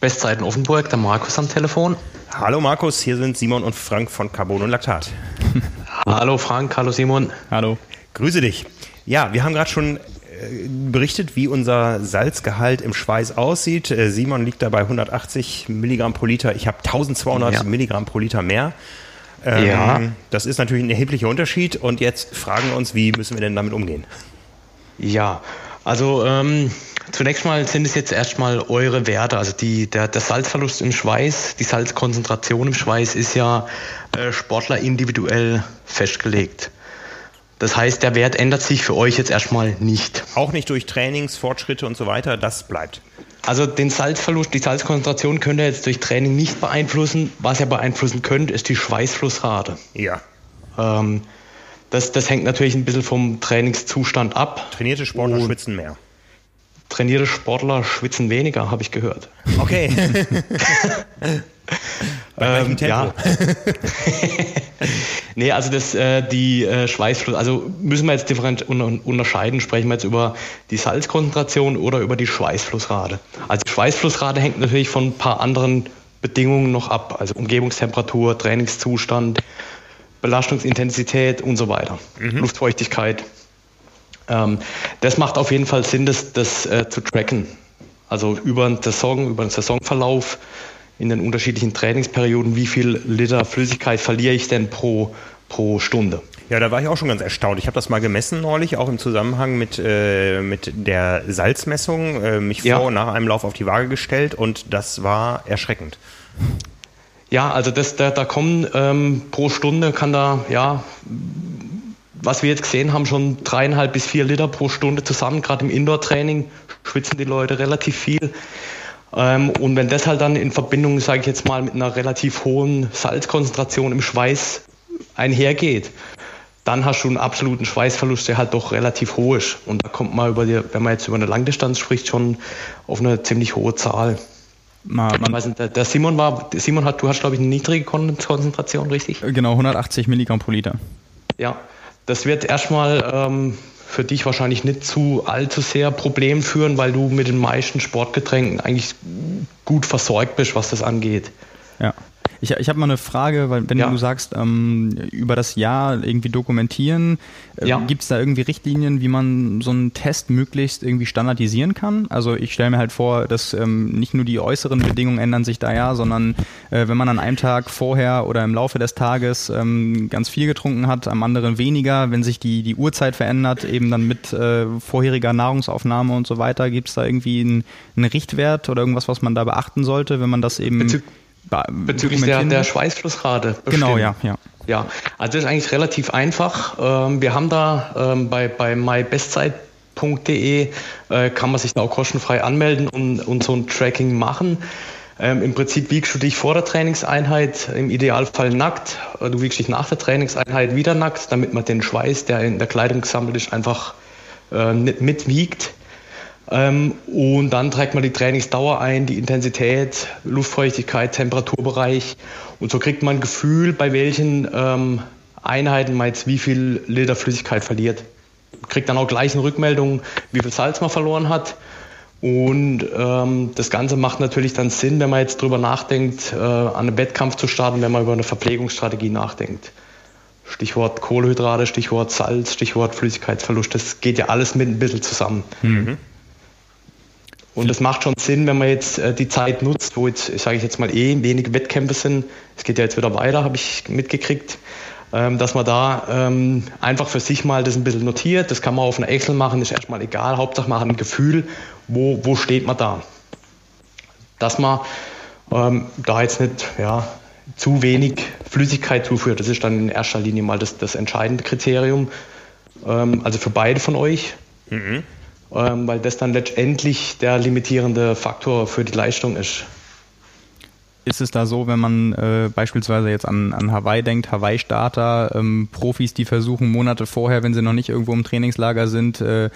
Bestzeiten Offenburg, der Markus am Telefon. Hallo Markus, hier sind Simon und Frank von Carbon und Laktat. Hallo Frank, hallo Simon. Hallo. Grüße dich. Ja, wir haben gerade schon äh, berichtet, wie unser Salzgehalt im Schweiß aussieht. Äh, Simon liegt da bei 180 Milligramm pro Liter. Ich habe 1200 Ja. Milligramm pro Liter mehr. Ähm, Ja. Das ist natürlich ein erheblicher Unterschied. Und jetzt fragen wir uns, wie müssen wir denn damit umgehen? Ja, also ähm, zunächst mal sind es jetzt erstmal eure Werte. Also die, der, der Salzverlust im Schweiß, die Salzkonzentration im Schweiß ist ja äh, Sportler individuell festgelegt. Das heißt, der Wert ändert sich für euch jetzt erstmal nicht. Auch nicht durch Trainingsfortschritte und so weiter, das bleibt. Also den Salzverlust, die Salzkonzentration könnt ihr jetzt durch Training nicht beeinflussen. Was ihr beeinflussen könnt, ist die Schweißflussrate. Ja. Ähm, das, das hängt natürlich ein bisschen vom Trainingszustand ab. Trainierte Sportler Und schwitzen mehr. Trainierte Sportler schwitzen weniger, habe ich gehört. Okay. Bei Ähm, Tempo. ja. nee, also das, äh, die äh, Schweißfluss, also müssen wir jetzt different un unterscheiden, sprechen wir jetzt über die Salzkonzentration oder über die Schweißflussrate. Also die Schweißflussrate hängt natürlich von ein paar anderen Bedingungen noch ab, also Umgebungstemperatur, Trainingszustand, Belastungsintensität und so weiter, Luftfeuchtigkeit. Ähm, das macht auf jeden Fall Sinn, das, das äh, zu tracken. Also über einen Saison, über einen Saisonverlauf in den unterschiedlichen Trainingsperioden, wie viel Liter Flüssigkeit verliere ich denn pro, pro Stunde. Ja, da war ich auch schon ganz erstaunt. Ich habe das mal gemessen neulich, auch im Zusammenhang mit, äh, mit der Salzmessung, äh, mich Ja. vor und nach einem Lauf auf die Waage gestellt und das war erschreckend. Ja, also das, da, da kommen ähm, pro Stunde kann da, ja, was wir jetzt gesehen haben, schon dreieinhalb bis vier Liter pro Stunde zusammen. Gerade im Indoor-Training schwitzen die Leute relativ viel. Ähm, und wenn das halt dann in Verbindung, sage ich jetzt mal, mit einer relativ hohen Salzkonzentration im Schweiß einhergeht, dann hast du einen absoluten Schweißverlust, der halt doch relativ hoch ist. Und da kommt man über die, wenn man jetzt über eine Langdistanz spricht, schon auf eine ziemlich hohe Zahl. Man, weiß nicht, der, der Simon war, Simon hat, du hast glaube ich eine niedrige Kon Konzentration, richtig? genau, 180 Milligramm pro Liter. Ja. Das wird erstmal ähm, für dich wahrscheinlich nicht zu allzu sehr Problem führen, weil du mit den meisten Sportgetränken eigentlich gut versorgt bist, was das angeht. Ja. Ich, ich habe mal eine Frage, weil wenn Ja. du sagst, ähm, über das Jahr irgendwie dokumentieren, äh, Ja. gibt es da irgendwie Richtlinien, wie man so einen Test möglichst irgendwie standardisieren kann? Also ich stelle mir halt vor, dass ähm, nicht nur die äußeren Bedingungen ändern sich da ja, sondern äh, wenn man an einem Tag vorher oder im Laufe des Tages ähm, ganz viel getrunken hat, am anderen weniger, wenn sich die, die Uhrzeit verändert, eben dann mit äh, vorheriger Nahrungsaufnahme und so weiter, gibt es da irgendwie einen, einen Richtwert oder irgendwas, was man da beachten sollte, wenn man das eben Bezü- be- Bezüglich der, der? Schweißflussrate. Genau, bestimmen. ja, ja. Ja, also das ist eigentlich relativ einfach. Ähm, wir haben da ähm, bei, bei mybestzeit.de äh, kann man sich da auch kostenfrei anmelden und, und so ein Tracking machen. Ähm, Im Prinzip wiegst du dich vor der Trainingseinheit, im Idealfall nackt. Äh, Du wiegst dich nach der Trainingseinheit wieder nackt, damit man den Schweiß, der in der Kleidung gesammelt ist, einfach äh, nicht mitwiegt. Ähm, und dann trägt man die Trainingsdauer ein, die Intensität, Luftfeuchtigkeit, Temperaturbereich. Und so kriegt man ein Gefühl, bei welchen ähm, Einheiten man jetzt wie viel Liter Flüssigkeit verliert. Kriegt dann auch gleich eine Rückmeldung, wie viel Salz man verloren hat. Und ähm, das Ganze macht natürlich dann Sinn, wenn man jetzt drüber nachdenkt, äh, an einem Wettkampf zu starten, wenn man über eine Verpflegungsstrategie nachdenkt. Stichwort Kohlenhydrate, Stichwort Salz, Stichwort Flüssigkeitsverlust, das geht ja alles mit ein bisschen zusammen. Und es macht schon Sinn, wenn man jetzt äh, die Zeit nutzt, wo jetzt, sage ich jetzt mal, eh wenige Wettkämpfe sind. Es geht ja jetzt wieder weiter, habe ich mitgekriegt, ähm, dass man da ähm, einfach für sich mal das ein bisschen notiert. Das kann man auf einer Excel machen, ist erstmal egal. Hauptsache man hat ein Gefühl, wo, wo steht man da. Dass man ähm, da jetzt nicht ja, zu wenig Flüssigkeit zuführt. Das ist dann in erster Linie mal das, das entscheidende Kriterium. Ähm, also für beide von euch ähm, weil das dann letztendlich der limitierende Faktor für die Leistung ist. ist es da so, wenn man äh, beispielsweise jetzt an, an Hawaii denkt, Hawaii-Starter, ähm, Profis, die versuchen Monate vorher, wenn sie noch nicht irgendwo im Trainingslager sind, äh,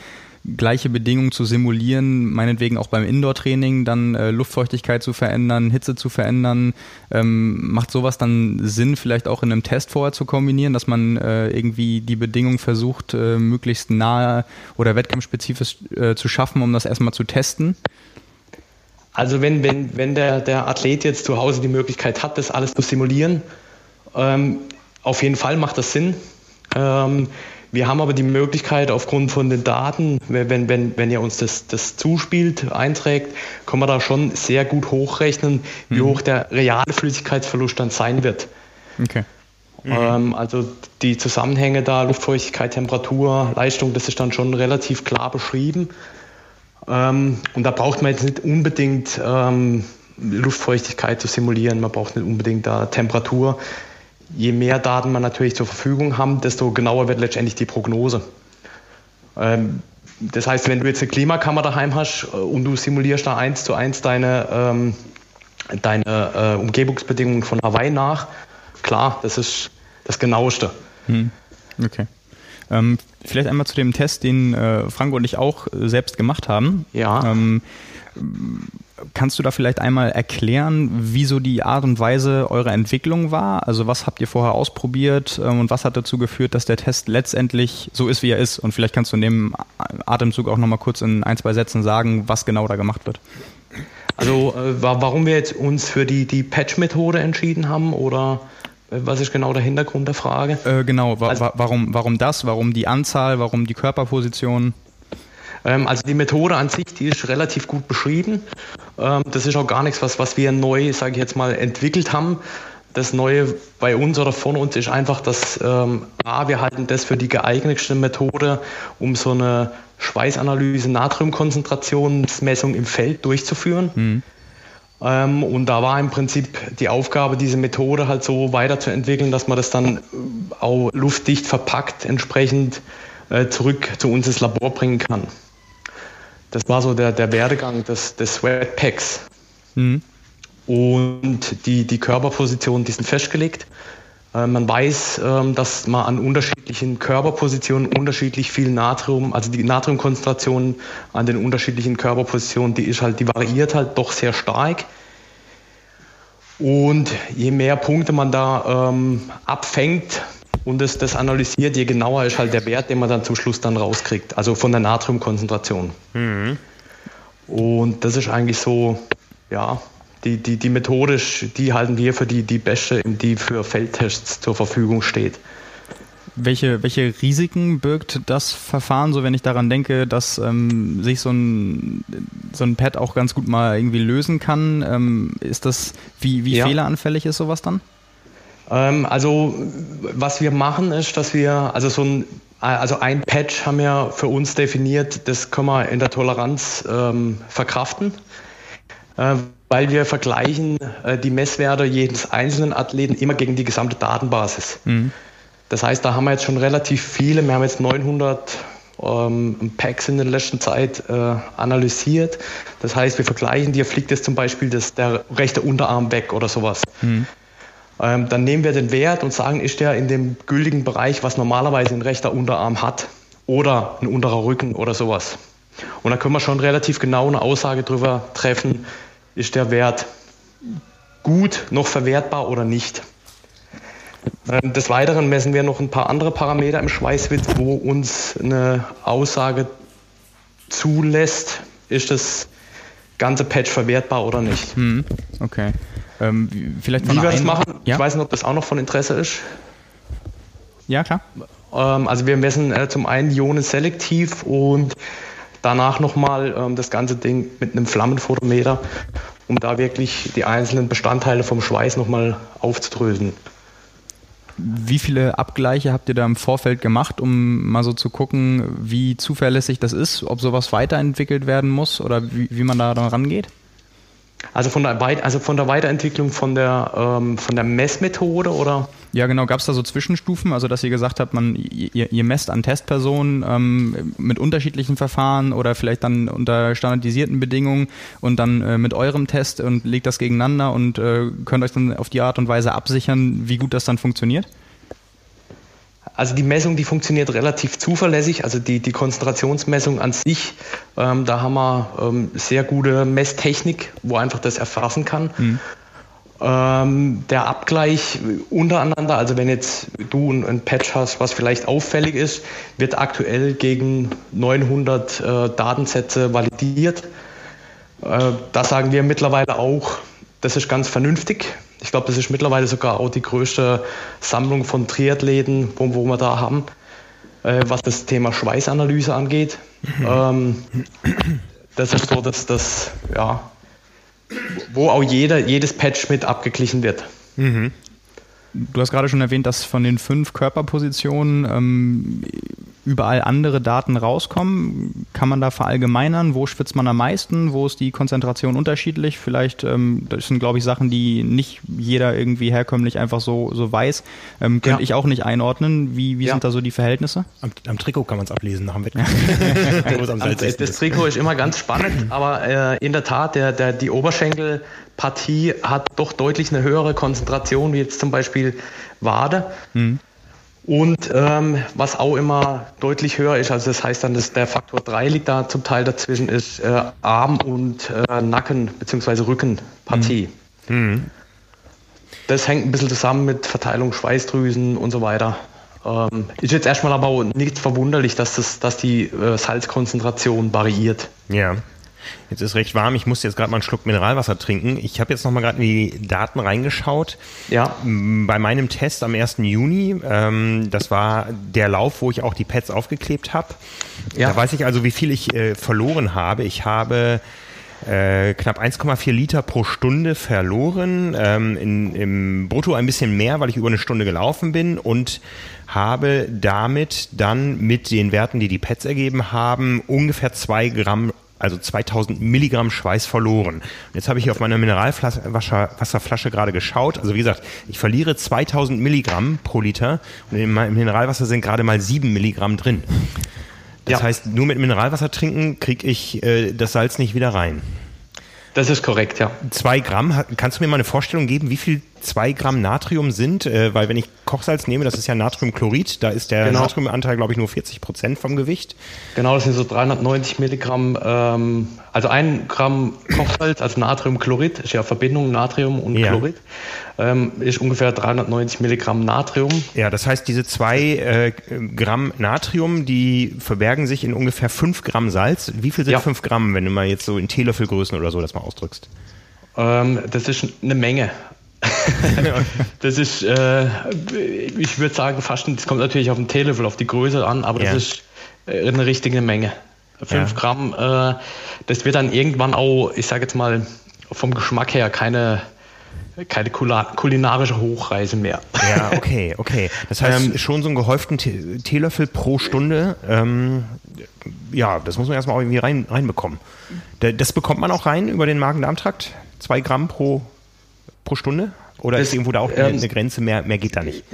gleiche Bedingungen zu simulieren, meinetwegen auch beim Indoor-Training, dann äh, Luftfeuchtigkeit zu verändern, Hitze zu verändern. Ähm, macht sowas dann Sinn, vielleicht auch in einem Test vorher zu kombinieren, dass man äh, irgendwie die Bedingungen versucht, äh, möglichst nahe oder wettkampfspezifisch äh, zu schaffen, um das erstmal zu testen? Also wenn, wenn, wenn der, der Athlet jetzt zu Hause die Möglichkeit hat, das alles zu simulieren, ähm, auf jeden Fall macht das Sinn. Ähm, wir haben aber die Möglichkeit, aufgrund von den Daten, wenn, wenn, wenn ihr uns das, das zuspielt, einträgt, können wir da schon sehr gut hochrechnen, wie mhm. hoch der reale Flüssigkeitsverlust dann sein wird. Okay. Mhm. Ähm, also die Zusammenhänge da, Luftfeuchtigkeit, Temperatur, Leistung, das ist dann schon relativ klar beschrieben. Ähm, und da braucht man jetzt nicht unbedingt ähm, Luftfeuchtigkeit zu simulieren, man braucht nicht unbedingt da Temperatur je mehr Daten man natürlich zur Verfügung haben, desto genauer wird letztendlich die Prognose. Ähm, das heißt, wenn du jetzt eine Klimakammer daheim hast äh, und du simulierst da eins zu eins deine, ähm, deine äh, Umgebungsbedingungen von Hawaii nach, klar, das ist das Genaueste. Hm. Okay. Ähm, vielleicht einmal zu dem Test, den äh, Frank und ich auch äh, selbst gemacht haben. Ja. Ähm, Kannst du da vielleicht einmal erklären, wieso die Art und Weise eurer Entwicklung war? Also was habt ihr vorher ausprobiert ähm, und was hat dazu geführt, dass der Test letztendlich so ist, wie er ist? Und vielleicht kannst du in dem Atemzug auch nochmal kurz in ein, zwei Sätzen sagen, was genau da gemacht wird. Also äh, warum wir jetzt uns für die, die Patch-Methode entschieden haben oder äh, was ist genau der Hintergrund der Frage? Äh, genau, wa also, warum, warum das, warum die Anzahl, warum die Körperposition? Ähm, also die Methode an sich, die ist relativ gut beschrieben. Ähm, das ist auch gar nichts, was, was wir neu, sage ich jetzt mal, entwickelt haben. Das Neue bei uns oder von uns ist einfach, dass ähm, A, wir halten das für die geeignetste Methode, um so eine Schweißanalyse, Natriumkonzentrationsmessung im Feld durchzuführen. Mhm. Ähm, und da war im Prinzip die Aufgabe, diese Methode halt so weiterzuentwickeln, dass man das dann auch luftdicht verpackt entsprechend äh, zurück zu uns ins Labor bringen kann. Das war so der, der Werdegang des, des Sweatpacks. Mhm. Und die, die Körperpositionen, die sind festgelegt. Äh, man weiß, ähm, dass man an unterschiedlichen Körperpositionen unterschiedlich viel Natrium, also die Natriumkonzentration an den unterschiedlichen Körperpositionen, die ist halt, die variiert halt doch sehr stark. Und je mehr Punkte man da ähm, abfängt, und das, das analysiert, je genauer ist halt der Wert, den man dann zum Schluss dann rauskriegt, also von der Natriumkonzentration. Mhm. Und das ist eigentlich so, ja, die, die, die methodisch, die halten wir für die, die beste, die für Feldtests zur Verfügung steht. Welche, welche Risiken birgt das Verfahren, so wenn ich daran denke, dass ähm, sich so ein, so ein Pad auch ganz gut mal irgendwie lösen kann? Ähm, ist das, wie, wie ja. fehleranfällig ist sowas dann? Ähm, also was wir machen ist, dass wir, also so ein, also ein Patch haben wir für uns definiert, das können wir in der Toleranz ähm, verkraften, äh, weil wir vergleichen äh, die Messwerte jedes einzelnen Athleten immer gegen die gesamte Datenbasis. Mhm. Das heißt, da haben wir jetzt schon relativ viele, wir haben jetzt 900 ähm, Packs in der letzten Zeit äh, analysiert. Das heißt, wir vergleichen, dir fliegt jetzt zum Beispiel das, der rechte Unterarm weg oder sowas. Mhm. Ähm, dann nehmen wir den Wert und sagen, ist der in dem gültigen Bereich, was normalerweise ein rechter Unterarm hat oder ein unterer Rücken oder sowas. Und dann können wir schon relativ genau eine Aussage darüber treffen, ist der Wert gut, noch verwertbar oder nicht. Ähm, des Weiteren messen wir noch ein paar andere Parameter im Schweißwitz, wo uns eine Aussage zulässt, ist das ganze Patch verwertbar oder nicht. Hm, okay. Ähm, vielleicht Wie wir das machen, ja? ich weiß nicht, ob das auch noch von Interesse ist. Ja, klar. Ähm, also wir messen äh, zum einen Ionen selektiv und danach nochmal ähm, das ganze Ding mit einem Flammenphotometer, um da wirklich die einzelnen Bestandteile vom Schweiß nochmal aufzudröseln. Wie viele Abgleiche habt ihr da im Vorfeld gemacht, um mal so zu gucken, wie zuverlässig das ist, ob sowas weiterentwickelt werden muss oder wie, wie man da dann rangeht? Also von der, Weit also von der Weiterentwicklung von der, ähm, von der Messmethode oder? Ja, genau. Gab es da so Zwischenstufen, also dass ihr gesagt habt, man, ihr, ihr messt an Testpersonen ähm, mit unterschiedlichen Verfahren oder vielleicht dann unter standardisierten Bedingungen und dann äh, mit eurem Test und legt das gegeneinander und äh, könnt euch dann auf die Art und Weise absichern, wie gut das dann funktioniert? Also die Messung, die funktioniert relativ zuverlässig. Also die, die Konzentrationsmessung an sich, ähm, da haben wir ähm, sehr gute Messtechnik, wo einfach das erfassen kann. Mhm. Ähm, der Abgleich untereinander, also wenn jetzt du ein, ein, Patch hast, was vielleicht auffällig ist, wird aktuell gegen 900 äh, Datensätze validiert. Äh, da sagen wir mittlerweile auch, das ist ganz vernünftig. Ich glaube, das ist mittlerweile sogar auch die größte Sammlung von Triathleten, wo, wo wir da haben, äh, was das Thema Schweißanalyse angeht. Mhm. Ähm, das ist so, dass das, ja, wo auch jeder, jedes Patch mit abgeglichen wird. Mhm. Du hast gerade schon erwähnt, dass von den fünf Körperpositionen ähm, überall andere Daten rauskommen? Kann man da verallgemeinern? Wo schwitzt man am meisten? Wo ist die Konzentration unterschiedlich? Vielleicht, ähm, das sind, glaube ich, Sachen, die nicht jeder irgendwie herkömmlich einfach so, so weiß. Ähm, könnte ja. ich auch nicht einordnen. Wie, wie ja. sind da so die Verhältnisse? Am, am Trikot kann man es ablesen nach dem Wettkampf. das Trikot ist immer ganz spannend, aber äh, in der Tat, der, der, die Oberschenkelpartie hat doch deutlich eine höhere Konzentration, wie jetzt zum Beispiel Wade. Mhm. Und ähm, was auch immer deutlich höher ist, also das heißt dann, dass der Faktor 3 liegt da zum Teil dazwischen, ist äh, Arm- und äh, Nacken- bzw. Rückenpartie. Mhm. Das hängt ein bisschen zusammen mit Verteilung Schweißdrüsen und so weiter. Ähm, ist jetzt erstmal aber auch nichts verwunderlich, dass, das, dass die äh, Salzkonzentration variiert. Ja. Jetzt ist recht warm. Ich muss jetzt gerade mal einen Schluck Mineralwasser trinken. Ich habe jetzt noch mal gerade in die Daten reingeschaut. Ja. Bei meinem Test am 1. Juni, ähm, das war der Lauf, wo ich auch die Pads aufgeklebt habe. Ja. Da weiß ich also, wie viel ich äh, verloren habe. Ich habe äh, knapp 1,4 Liter pro Stunde verloren. Ähm, in, Im Brutto ein bisschen mehr, weil ich über eine Stunde gelaufen bin und habe damit dann mit den Werten, die die Pads ergeben haben, ungefähr zwei Gramm also 2000 Milligramm Schweiß verloren. Und jetzt habe ich hier auf meiner Mineralwasserflasche gerade geschaut. Also wie gesagt, ich verliere 2000 Milligramm pro Liter und im Mineralwasser sind gerade mal 7 Milligramm drin. Das ja. heißt, nur mit Mineralwasser trinken kriege ich äh, das Salz nicht wieder rein. Das ist korrekt, ja. Zwei Gramm, kannst du mir mal eine Vorstellung geben, wie viel zwei Gramm Natrium sind? Äh, weil wenn ich Kochsalz nehme, das ist ja Natriumchlorid, da ist der genau. Natriumanteil, glaube ich, nur 40 Prozent vom Gewicht. Genau, das sind so 390 Milligramm, ähm, also ein Gramm Kochsalz, also Natriumchlorid, ist ja Verbindung Natrium und ja. Chlorid, ähm, ist ungefähr 390 Milligramm Natrium. Ja, das heißt, diese zwei äh, Gramm Natrium, die verbergen sich in ungefähr fünf Gramm Salz. Wie viel sind ja. fünf Gramm, wenn du mal jetzt so in Teelöffelgrößen oder so das mal ausdrückst? Ähm, das ist eine Menge. das ist, äh, ich würde sagen, fast, das kommt natürlich auf den Teelöffel, auf die Größe an, aber ja. das ist äh, eine richtige Menge. Fünf ja. Gramm, äh, das wird dann irgendwann auch, ich sage jetzt mal, vom Geschmack her keine, keine kulinarische Hochreise mehr. Ja, okay, okay. Das heißt, ähm, schon so einen gehäuften Teelöffel pro Stunde, ähm, ja, das muss man erstmal auch irgendwie rein, reinbekommen. Das bekommt man auch rein über den Magen-Darm-Trakt? Zwei Gramm pro pro Stunde? Oder das, ist irgendwo da auch ähm, eine Grenze, mehr, mehr geht da nicht?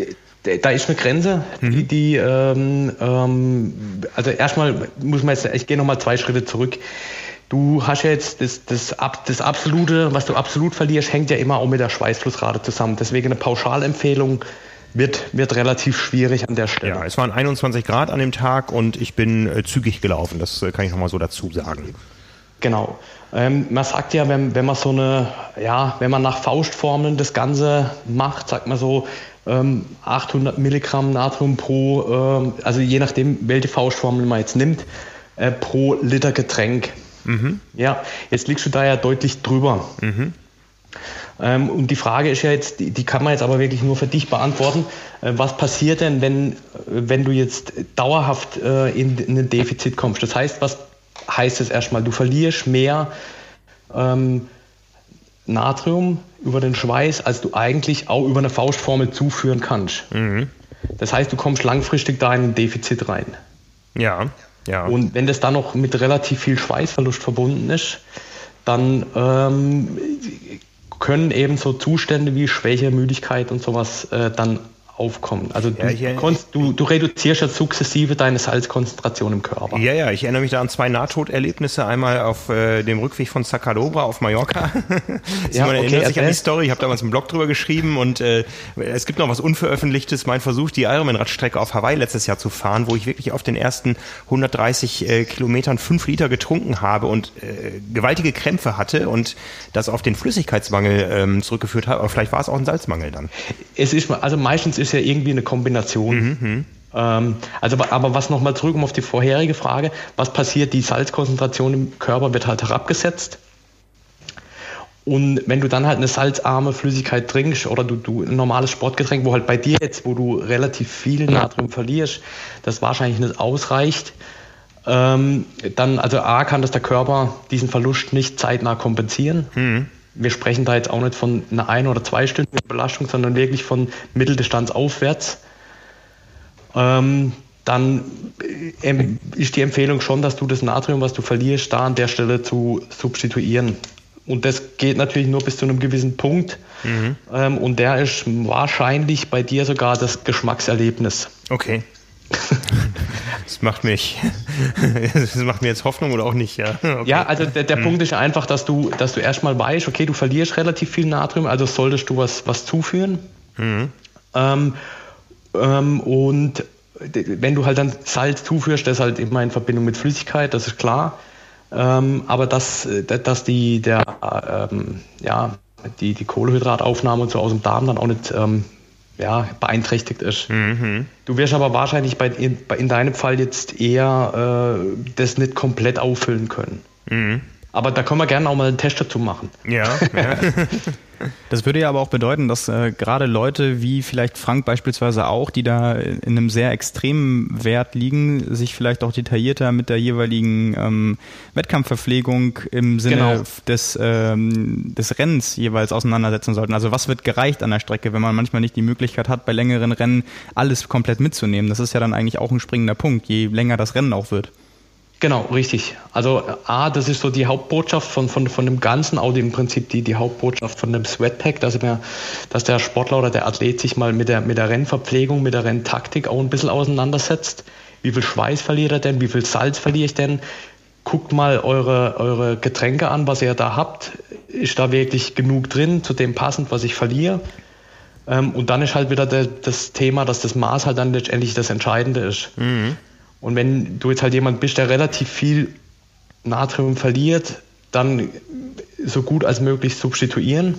Da ist eine Grenze, mhm. die, die ähm, ähm, also erstmal muss man jetzt, ich gehe nochmal zwei Schritte zurück. Du hast ja jetzt das, das, das Absolute, was du absolut verlierst, hängt ja immer auch mit der Schweißflussrate zusammen. Deswegen eine Pauschalempfehlung wird, wird relativ schwierig an der Stelle. Ja, es waren 21 Grad an dem Tag und ich bin äh, zügig gelaufen. Das äh, kann ich nochmal so dazu sagen. Genau. Ähm, man sagt ja, wenn, wenn man so eine, ja, wenn man nach Faustformeln das Ganze macht, sagt man so ähm, 800 Milligramm Natrium pro, ähm, also je nachdem, welche Faustformel man jetzt nimmt, äh, pro Liter Getränk. Mhm. Ja, jetzt liegst du da ja deutlich drüber. Mhm. Ähm, und die Frage ist ja jetzt, die, die, kann man jetzt aber wirklich nur für dich beantworten. Äh, was passiert denn, wenn, wenn du jetzt dauerhaft äh, in, in ein Defizit kommst? Das heißt, was heißt es erstmal, du verlierst mehr ähm, Natrium über den Schweiß, als du eigentlich auch über eine Faustformel zuführen kannst. Mhm. Das heißt, du kommst langfristig da in ein Defizit rein. Ja, ja. Und wenn das dann noch mit relativ viel Schweißverlust verbunden ist, dann ähm, können eben so Zustände wie Schwäche, Müdigkeit und sowas äh, dann aufkommen. Also du, ja, du, du, reduzierst ja sukzessive deine Salzkonzentration im Körper. Ja, ja, ich erinnere mich da an zwei Nahtoderlebnisse. Einmal auf äh, dem Rückweg von Zacalobra auf Mallorca. ja, okay, erinnert sich an die Story. Ich habe damals einen Blog drüber geschrieben und äh, es gibt noch was Unveröffentlichtes. Mein Versuch, die Ironman-Radstrecke auf Hawaii letztes Jahr zu fahren, wo ich wirklich auf den ersten 130 äh, Kilometern fünf Liter getrunken habe und äh, gewaltige Krämpfe hatte und das auf den Flüssigkeitsmangel ähm, zurückgeführt habe. Aber vielleicht war es auch ein Salzmangel dann. Es ist, also meistens ist ist ja irgendwie eine Kombination. Mhm, mhm. ähm, also, aber was nochmal zurück um auf die vorherige Frage, was passiert? Die Salzkonzentration im Körper wird halt herabgesetzt. Und wenn du dann halt eine salzarme Flüssigkeit trinkst oder du, du ein normales Sportgetränk, wo halt bei dir jetzt, wo du relativ viel Natrium verlierst, das wahrscheinlich nicht ausreicht, ähm, dann, also A, kann das der Körper diesen Verlust nicht zeitnah kompensieren. Mhm wir sprechen da jetzt auch nicht von einer ein- oder zweistündigen Belastung, sondern wirklich von Mitteldistanz aufwärts. Ähm, dann äh, ist die Empfehlung schon, dass du das Natrium, was du verlierst, da an der Stelle zu substituieren. Und das geht natürlich nur bis zu einem gewissen Punkt. Mhm. Ähm, und der ist wahrscheinlich bei dir sogar das Geschmackserlebnis. Okay. Das macht mich, das macht mir jetzt Hoffnung oder auch nicht, ja. Okay. Ja, also der, der hm. Punkt ist einfach, dass du, dass du erstmal weißt, okay, du verlierst relativ viel Natrium, also solltest du was, was zuführen. Mhm. Ähm, ähm, und wenn du halt dann Salz zuführst, das ist halt immer in Verbindung mit Flüssigkeit, das ist klar. Ähm, aber dass, dass die, der, ähm, ja, die, die Kohlenhydrataufnahme und so aus dem Darm dann auch nicht ähm, ja, beeinträchtigt ist. Mhm. Du wirst aber wahrscheinlich bei, in, in deinem Fall jetzt eher äh, das nicht komplett auffüllen können. Mhm. Aber da können wir gerne auch mal einen Test dazu machen. Ja, ja. Das würde ja aber auch bedeuten, dass äh, gerade Leute wie vielleicht Frank beispielsweise auch, die da in einem sehr extremen Wert liegen, sich vielleicht auch detaillierter mit der jeweiligen ähm, Wettkampfverpflegung im Sinne genau. des, ähm, des Rennens jeweils auseinandersetzen sollten. Also was wird gereicht an der Strecke, wenn man manchmal nicht die Möglichkeit hat, bei längeren Rennen alles komplett mitzunehmen? Das ist ja dann eigentlich auch ein springender Punkt, je länger das Rennen auch wird. Genau, richtig. Also A, das ist so die Hauptbotschaft von, von, von dem Ganzen, auch im Prinzip die, die Hauptbotschaft von dem Sweatpack, dass, wir, dass der Sportler oder der Athlet sich mal mit der, mit der Rennverpflegung, mit der Renntaktik auch ein bisschen auseinandersetzt. Wie viel Schweiß verliert er denn? Wie viel Salz verliere ich denn? Guckt mal eure, eure Getränke an, was ihr da habt. Ist da wirklich genug drin, zu dem passend, was ich verliere? Ähm, und dann ist halt wieder de, das Thema, dass das Maß halt dann letztendlich das Entscheidende ist. Mhm. Und wenn du jetzt halt jemand bist, der relativ viel Natrium verliert, dann so gut als möglich substituieren.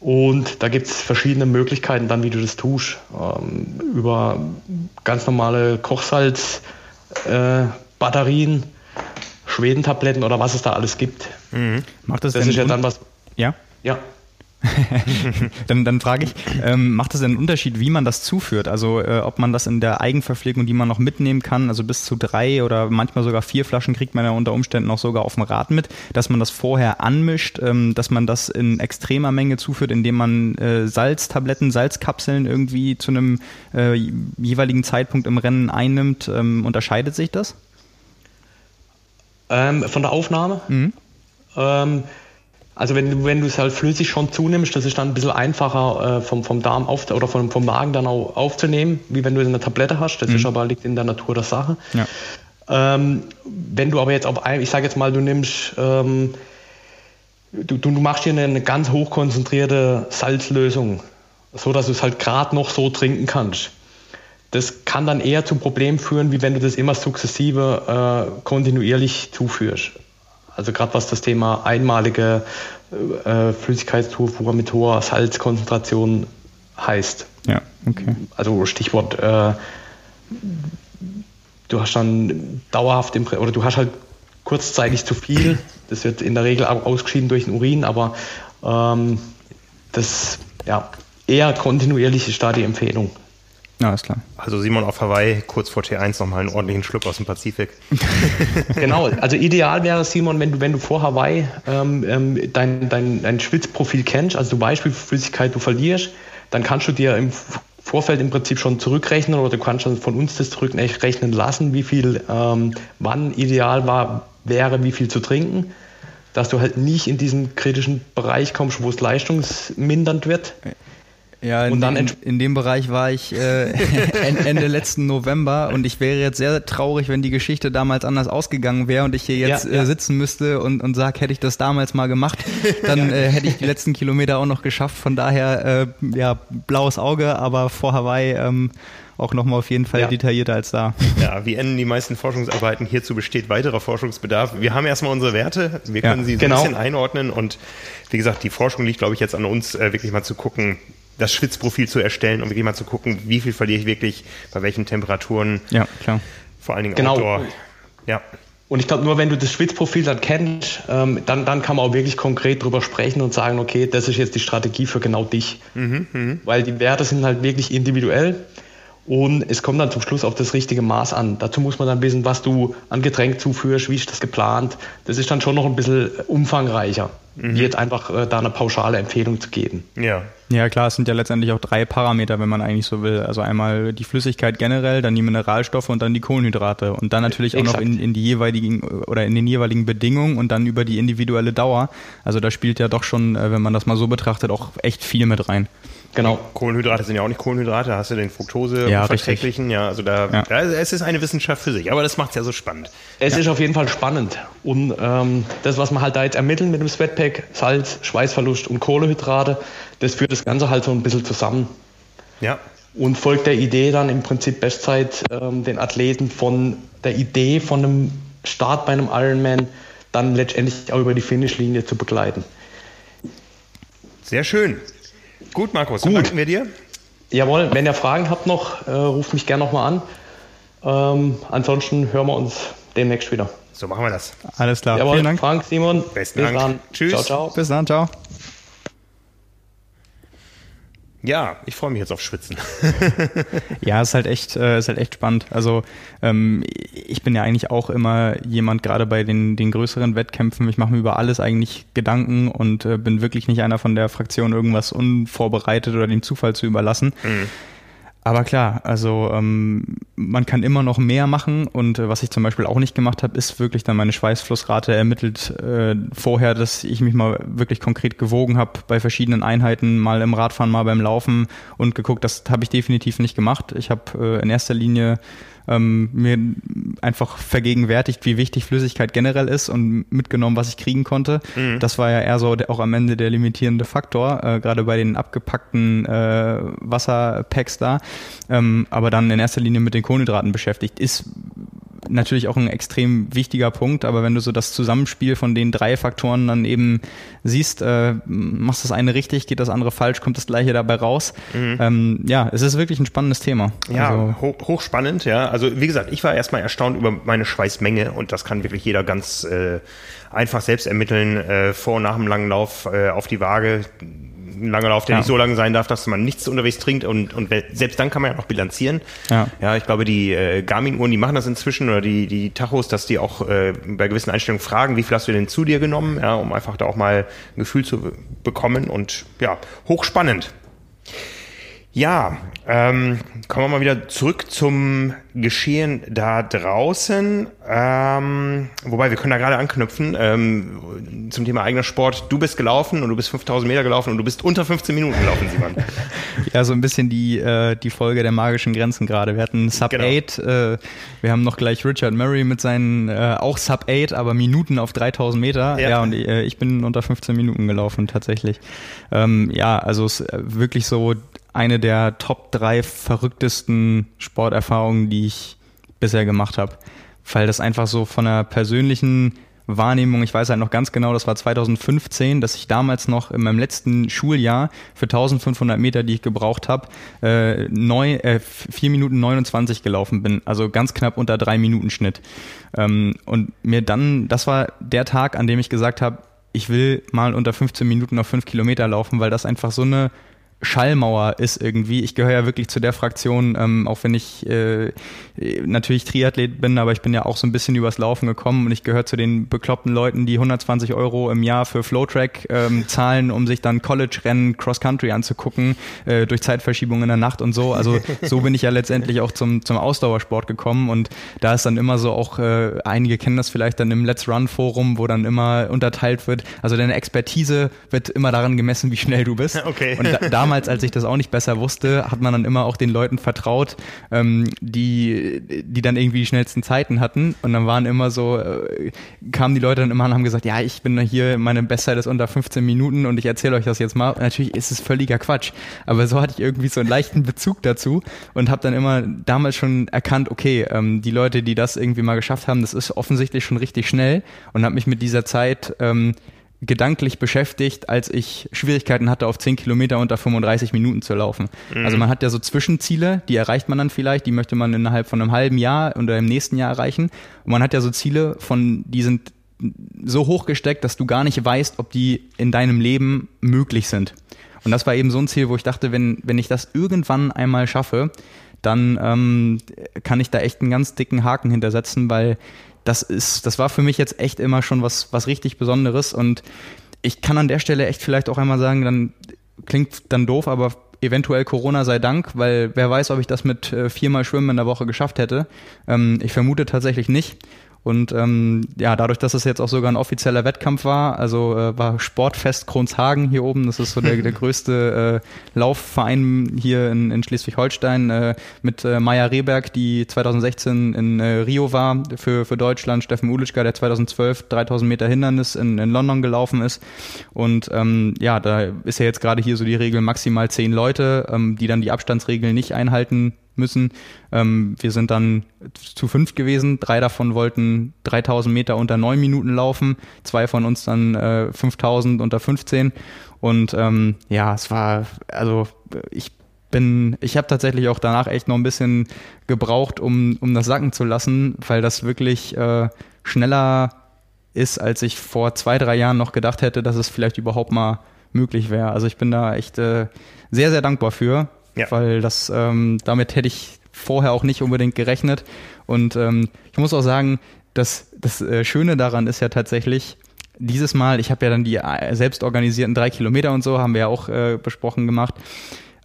Und da gibt es verschiedene Möglichkeiten dann, wie du das tust. Ähm, über ganz normale Kochsalz-Batterien, äh, Schwedentabletten oder was es da alles gibt. Mhm. Macht das, das ist ja dann was. Ja? Ja. Dann, dann frage ich, ähm, macht es einen Unterschied, wie man das zuführt? Also äh, ob man das in der Eigenverpflegung, die man noch mitnehmen kann, also bis zu drei oder manchmal sogar vier Flaschen kriegt man ja unter Umständen auch sogar auf dem Rad mit, dass man das vorher anmischt, ähm, dass man das in extremer Menge zuführt, indem man äh, Salztabletten, Salzkapseln irgendwie zu einem äh, jeweiligen Zeitpunkt im Rennen einnimmt. Ähm, unterscheidet sich das? Ähm, von der Aufnahme? Mhm. Also wenn du, wenn du es halt flüssig schon zunimmst, das ist dann ein bisschen einfacher äh, vom, vom Darm auf, oder vom, vom Magen dann auch aufzunehmen, wie wenn du eine Tablette hast. Das mhm. ist aber liegt in der Natur der Sache. Ja. Ähm, wenn du aber jetzt auf ein, ich sage jetzt mal, du nimmst, ähm, du, du machst hier eine, eine ganz hochkonzentrierte Salzlösung, so dass du es halt gerade noch so trinken kannst. Das kann dann eher zu Problemen führen, wie wenn du das immer sukzessive äh, kontinuierlich zuführst. Also gerade was das Thema einmalige äh, Flüssigkeitszufuhr mit hoher Salzkonzentration heißt. Ja, okay. Also Stichwort, äh, du hast dann dauerhaft im, oder du hast halt kurzzeitig zu viel. Das wird in der Regel auch ausgeschieden durch den Urin, aber ähm, das ja eher kontinuierlich ist da die Empfehlung. Ja, ist klar. Also Simon auf Hawaii, kurz vor T1 nochmal einen ordentlichen Schluck aus dem Pazifik. genau, also ideal wäre Simon, wenn du, wenn du vor Hawaii ähm, ähm, dein, dein, dein Schwitzprofil kennst, also du weißt, wie viel Flüssigkeit du verlierst, dann kannst du dir im Vorfeld im Prinzip schon zurückrechnen oder du kannst schon von uns das zurückrechnen lassen, wie viel ähm, wann ideal war, wäre, wie viel zu trinken. dass du halt nicht in diesen kritischen Bereich kommst, wo es leistungsmindernd wird. Ja, in, dem, in dem Bereich war ich äh, Ende letzten November und ich wäre jetzt sehr traurig, wenn die Geschichte damals anders ausgegangen wäre und ich hier jetzt ja, ja. Äh, sitzen müsste und, und sag, hätte ich das damals mal gemacht, dann äh, hätte ich die letzten Kilometer auch noch geschafft. Von daher, äh, ja, blaues Auge, aber vor Hawaii ähm, auch nochmal auf jeden Fall ja. detaillierter als da. Ja, wie enden die meisten Forschungsarbeiten? Hierzu besteht weiterer Forschungsbedarf. Wir haben erstmal unsere Werte, wir können sie so genau. ein bisschen einordnen und wie gesagt, die Forschung liegt, glaube ich, jetzt an uns, äh, wirklich mal zu gucken, das Schwitzprofil zu erstellen und wirklich mal zu gucken, wie viel verliere ich wirklich, bei welchen Temperaturen. Ja, klar. Vor allen Dingen genau. Outdoor. Ja. Und ich glaube, nur wenn du das Schwitzprofil dann kennst, ähm, dann, dann kann man auch wirklich konkret drüber sprechen und sagen, okay, das ist jetzt die Strategie für genau dich. Mhm, mh. Weil die Werte sind halt wirklich individuell und es kommt dann zum Schluss auf das richtige Maß an. Dazu muss man dann wissen, was du an Getränk zuführst, wie ist das geplant. Das ist dann schon noch ein bisschen umfangreicher, mhm. wie jetzt einfach äh, da eine pauschale Empfehlung zu geben. Ja. Ja, klar, es sind ja letztendlich auch drei Parameter, wenn man eigentlich so will. Also einmal die Flüssigkeit generell, dann die Mineralstoffe und dann die Kohlenhydrate. Und dann natürlich auch Exakt. noch in, in die jeweiligen oder in den jeweiligen Bedingungen und dann über die individuelle Dauer. Also da spielt ja doch schon, äh, wenn man das mal so betrachtet, auch echt viel mit rein. Genau. Kohlenhydrate sind ja auch nicht Kohlenhydrate, da hast du den Fructose ja, verträglichen, ja, also da, ja. da, es ist eine Wissenschaft für sich, aber das macht es ja so spannend. Es ja. ist auf jeden Fall spannend und ähm, das, was man halt da jetzt ermitteln mit dem Sweatpack, Salz, Schweißverlust und Kohlenhydrate, das führt das Ganze halt so ein bisschen zusammen. Ja. Und folgt der Idee dann im Prinzip Bestzeit ähm, den Athleten von der Idee von einem Start bei einem Ironman dann letztendlich auch über die Finishlinie zu begleiten. Sehr schön. Gut, Markus, Gut. danken wir dir. Jawohl, wenn ihr Fragen habt noch, äh, ruft mich gerne nochmal an. Ähm, ansonsten hören wir uns demnächst wieder. So machen wir das. Alles klar. Jawohl, Vielen Dank. Frank, Simon. Besten Bis Dank. Dann. Tschüss. Ciao, ciao. Bis dann, ciao. Ja, ich freue mich jetzt auf Schwitzen. ja, ist halt echt, äh, ist halt echt spannend. Also ähm, ich bin ja eigentlich auch immer jemand, gerade bei den, den größeren Wettkämpfen, ich mache mir über alles eigentlich Gedanken und äh, bin wirklich nicht einer von der Fraktion, irgendwas unvorbereitet oder dem Zufall zu überlassen. Mhm. Aber klar, also ähm, man kann immer noch mehr machen und äh, was ich zum Beispiel auch nicht gemacht habe, ist wirklich dann meine Schweißflussrate ermittelt äh, vorher, dass ich mich mal wirklich konkret gewogen habe bei verschiedenen Einheiten, mal im Radfahren, mal beim Laufen und geguckt, das habe ich definitiv nicht gemacht. Ich habe äh, in erster Linie ähm, mir einfach vergegenwärtigt, wie wichtig Flüssigkeit generell ist und mitgenommen, was ich kriegen konnte. Mhm. Das war ja eher so auch am Ende der limitierende Faktor, äh, gerade bei den abgepackten äh, Wasserpacks da. Ähm, aber dann in erster Linie mit den Kohlenhydraten beschäftigt. Ist natürlich auch ein extrem wichtiger Punkt, aber wenn du so das Zusammenspiel von den drei Faktoren dann eben siehst, äh, machst das eine richtig, geht das andere falsch, kommt das gleiche dabei raus. Mhm. Ähm, ja, es ist wirklich ein spannendes Thema. Ja, also, hoch, hochspannend, ja. Also wie gesagt, ich war erstmal erstaunt über meine Schweißmenge und das kann wirklich jeder ganz äh, einfach selbst ermitteln, äh, vor und nach dem langen Lauf äh, auf die Waage ein langer Lauf, der ja. nicht so lang sein darf, dass man nichts unterwegs trinkt und, und selbst dann kann man ja noch bilanzieren. Ja, ja ich glaube, die äh, Garmin-Uhren, die machen das inzwischen oder die, die Tachos, dass die auch äh, bei gewissen Einstellungen fragen, wie viel hast du denn zu dir genommen, ja, um einfach da auch mal ein Gefühl zu bekommen und ja, hochspannend. Ja, ähm, kommen wir mal wieder zurück zum Geschehen da draußen. Ähm, wobei, wir können da gerade anknüpfen ähm, zum Thema eigener Sport. Du bist gelaufen und du bist 5000 Meter gelaufen und du bist unter 15 Minuten gelaufen, Simon. ja, so ein bisschen die, äh, die Folge der magischen Grenzen gerade. Wir hatten Sub genau. 8, äh, wir haben noch gleich Richard Murray mit seinen äh, auch Sub 8, aber Minuten auf 3000 Meter. Ja, ja und äh, ich bin unter 15 Minuten gelaufen tatsächlich. Ähm, ja, also es ist wirklich so eine der Top drei verrücktesten Sporterfahrungen, die ich bisher gemacht habe. Weil das einfach so von einer persönlichen Wahrnehmung, ich weiß halt noch ganz genau, das war 2015, dass ich damals noch in meinem letzten Schuljahr für 1500 Meter, die ich gebraucht habe, äh, äh, 4 Minuten 29 gelaufen bin, also ganz knapp unter 3 Minuten Schnitt. Ähm, und mir dann, das war der Tag, an dem ich gesagt habe, ich will mal unter 15 Minuten auf 5 Kilometer laufen, weil das einfach so eine Schallmauer ist irgendwie. Ich gehöre ja wirklich zu der Fraktion, ähm, auch wenn ich äh, natürlich Triathlet bin, aber ich bin ja auch so ein bisschen übers Laufen gekommen und ich gehöre zu den bekloppten Leuten, die 120 Euro im Jahr für Flowtrack ähm, zahlen, um sich dann College-Rennen Cross-Country anzugucken, äh, durch Zeitverschiebung in der Nacht und so. Also so bin ich ja letztendlich auch zum, zum Ausdauersport gekommen und da ist dann immer so auch, äh, einige kennen das vielleicht dann im Let's Run-Forum, wo dann immer unterteilt wird. Also deine Expertise wird immer daran gemessen, wie schnell du bist. Okay. Und da, damals, als ich das auch nicht besser wusste, hat man dann immer auch den Leuten vertraut, ähm, die, die dann irgendwie die schnellsten Zeiten hatten. Und dann waren immer so, äh, kamen die Leute dann immer und haben gesagt, ja, ich bin hier, meine Bestzeit ist unter 15 Minuten und ich erzähle euch das jetzt mal. Und natürlich ist es völliger Quatsch. Aber so hatte ich irgendwie so einen leichten Bezug dazu und habe dann immer damals schon erkannt, okay, ähm, die Leute, die das irgendwie mal geschafft haben, das ist offensichtlich schon richtig schnell und habe mich mit dieser Zeit ähm, gedanklich beschäftigt, als ich Schwierigkeiten hatte, auf 10 Kilometer unter 35 Minuten zu laufen. Mhm. Also man hat ja so Zwischenziele, die erreicht man dann vielleicht, die möchte man innerhalb von einem halben Jahr oder im nächsten Jahr erreichen. Und man hat ja so Ziele, von die sind so hoch gesteckt, dass du gar nicht weißt, ob die in deinem Leben möglich sind. Und das war eben so ein Ziel, wo ich dachte, wenn, wenn ich das irgendwann einmal schaffe, dann ähm, kann ich da echt einen ganz dicken Haken hintersetzen, weil das ist, das war für mich jetzt echt immer schon was, was richtig Besonderes und ich kann an der Stelle echt vielleicht auch einmal sagen, dann klingt dann doof, aber eventuell Corona sei Dank, weil wer weiß, ob ich das mit äh, viermal Schwimmen in der Woche geschafft hätte. Ähm, ich vermute tatsächlich nicht. Und ähm, ja, dadurch, dass es jetzt auch sogar ein offizieller Wettkampf war, also äh, war Sportfest Kronshagen hier oben, das ist so der, der größte äh, Laufverein hier in, in Schleswig-Holstein, äh, mit äh, Maya Rehberg, die 2016 in äh, Rio war für, für Deutschland, Steffen Ulitschka, der 2012 3000 Meter Hindernis in, in London gelaufen ist. Und ähm, ja, da ist ja jetzt gerade hier so die Regel maximal zehn Leute, ähm, die dann die Abstandsregeln nicht einhalten müssen. Ähm, wir sind dann zu fünf gewesen. Drei davon wollten 3000 Meter unter neun Minuten laufen. Zwei von uns dann äh, 5000 unter 15. Und ähm, ja, es war, also ich bin, ich habe tatsächlich auch danach echt noch ein bisschen gebraucht, um, um das sacken zu lassen, weil das wirklich äh, schneller ist, als ich vor zwei, drei Jahren noch gedacht hätte, dass es vielleicht überhaupt mal möglich wäre. Also ich bin da echt äh, sehr, sehr dankbar für. Ja. Weil das, ähm, damit hätte ich vorher auch nicht unbedingt gerechnet. Und ähm, ich muss auch sagen, dass das äh, Schöne daran ist ja tatsächlich, dieses Mal, ich habe ja dann die äh, selbst organisierten drei Kilometer und so, haben wir ja auch äh, besprochen gemacht.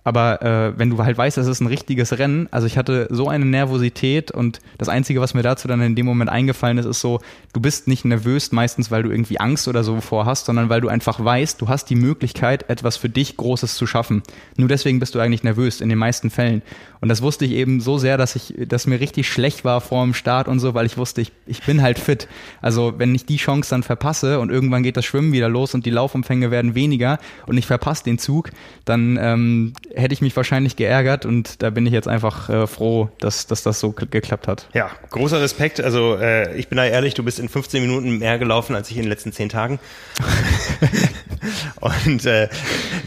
Aber äh, wenn du halt weißt, es ist ein richtiges Rennen, also ich hatte so eine Nervosität und das Einzige, was mir dazu dann in dem Moment eingefallen ist, ist so, du bist nicht nervös meistens, weil du irgendwie Angst oder so vorhast, sondern weil du einfach weißt, du hast die Möglichkeit, etwas für dich Großes zu schaffen. Nur deswegen bist du eigentlich nervös in den meisten Fällen. Und das wusste ich eben so sehr, dass ich, dass mir richtig schlecht war vor dem Start und so, weil ich wusste, ich, ich bin halt fit. Also wenn ich die Chance dann verpasse und irgendwann geht das Schwimmen wieder los und die Laufumfänge werden weniger und ich verpasse den Zug, dann ähm, hätte ich mich wahrscheinlich geärgert und da bin ich jetzt einfach äh, froh, dass, dass das so geklappt hat. Ja, großer Respekt. Also äh, ich bin da ehrlich, du bist in 15 Minuten mehr gelaufen als ich in den letzten 10 Tagen. und äh,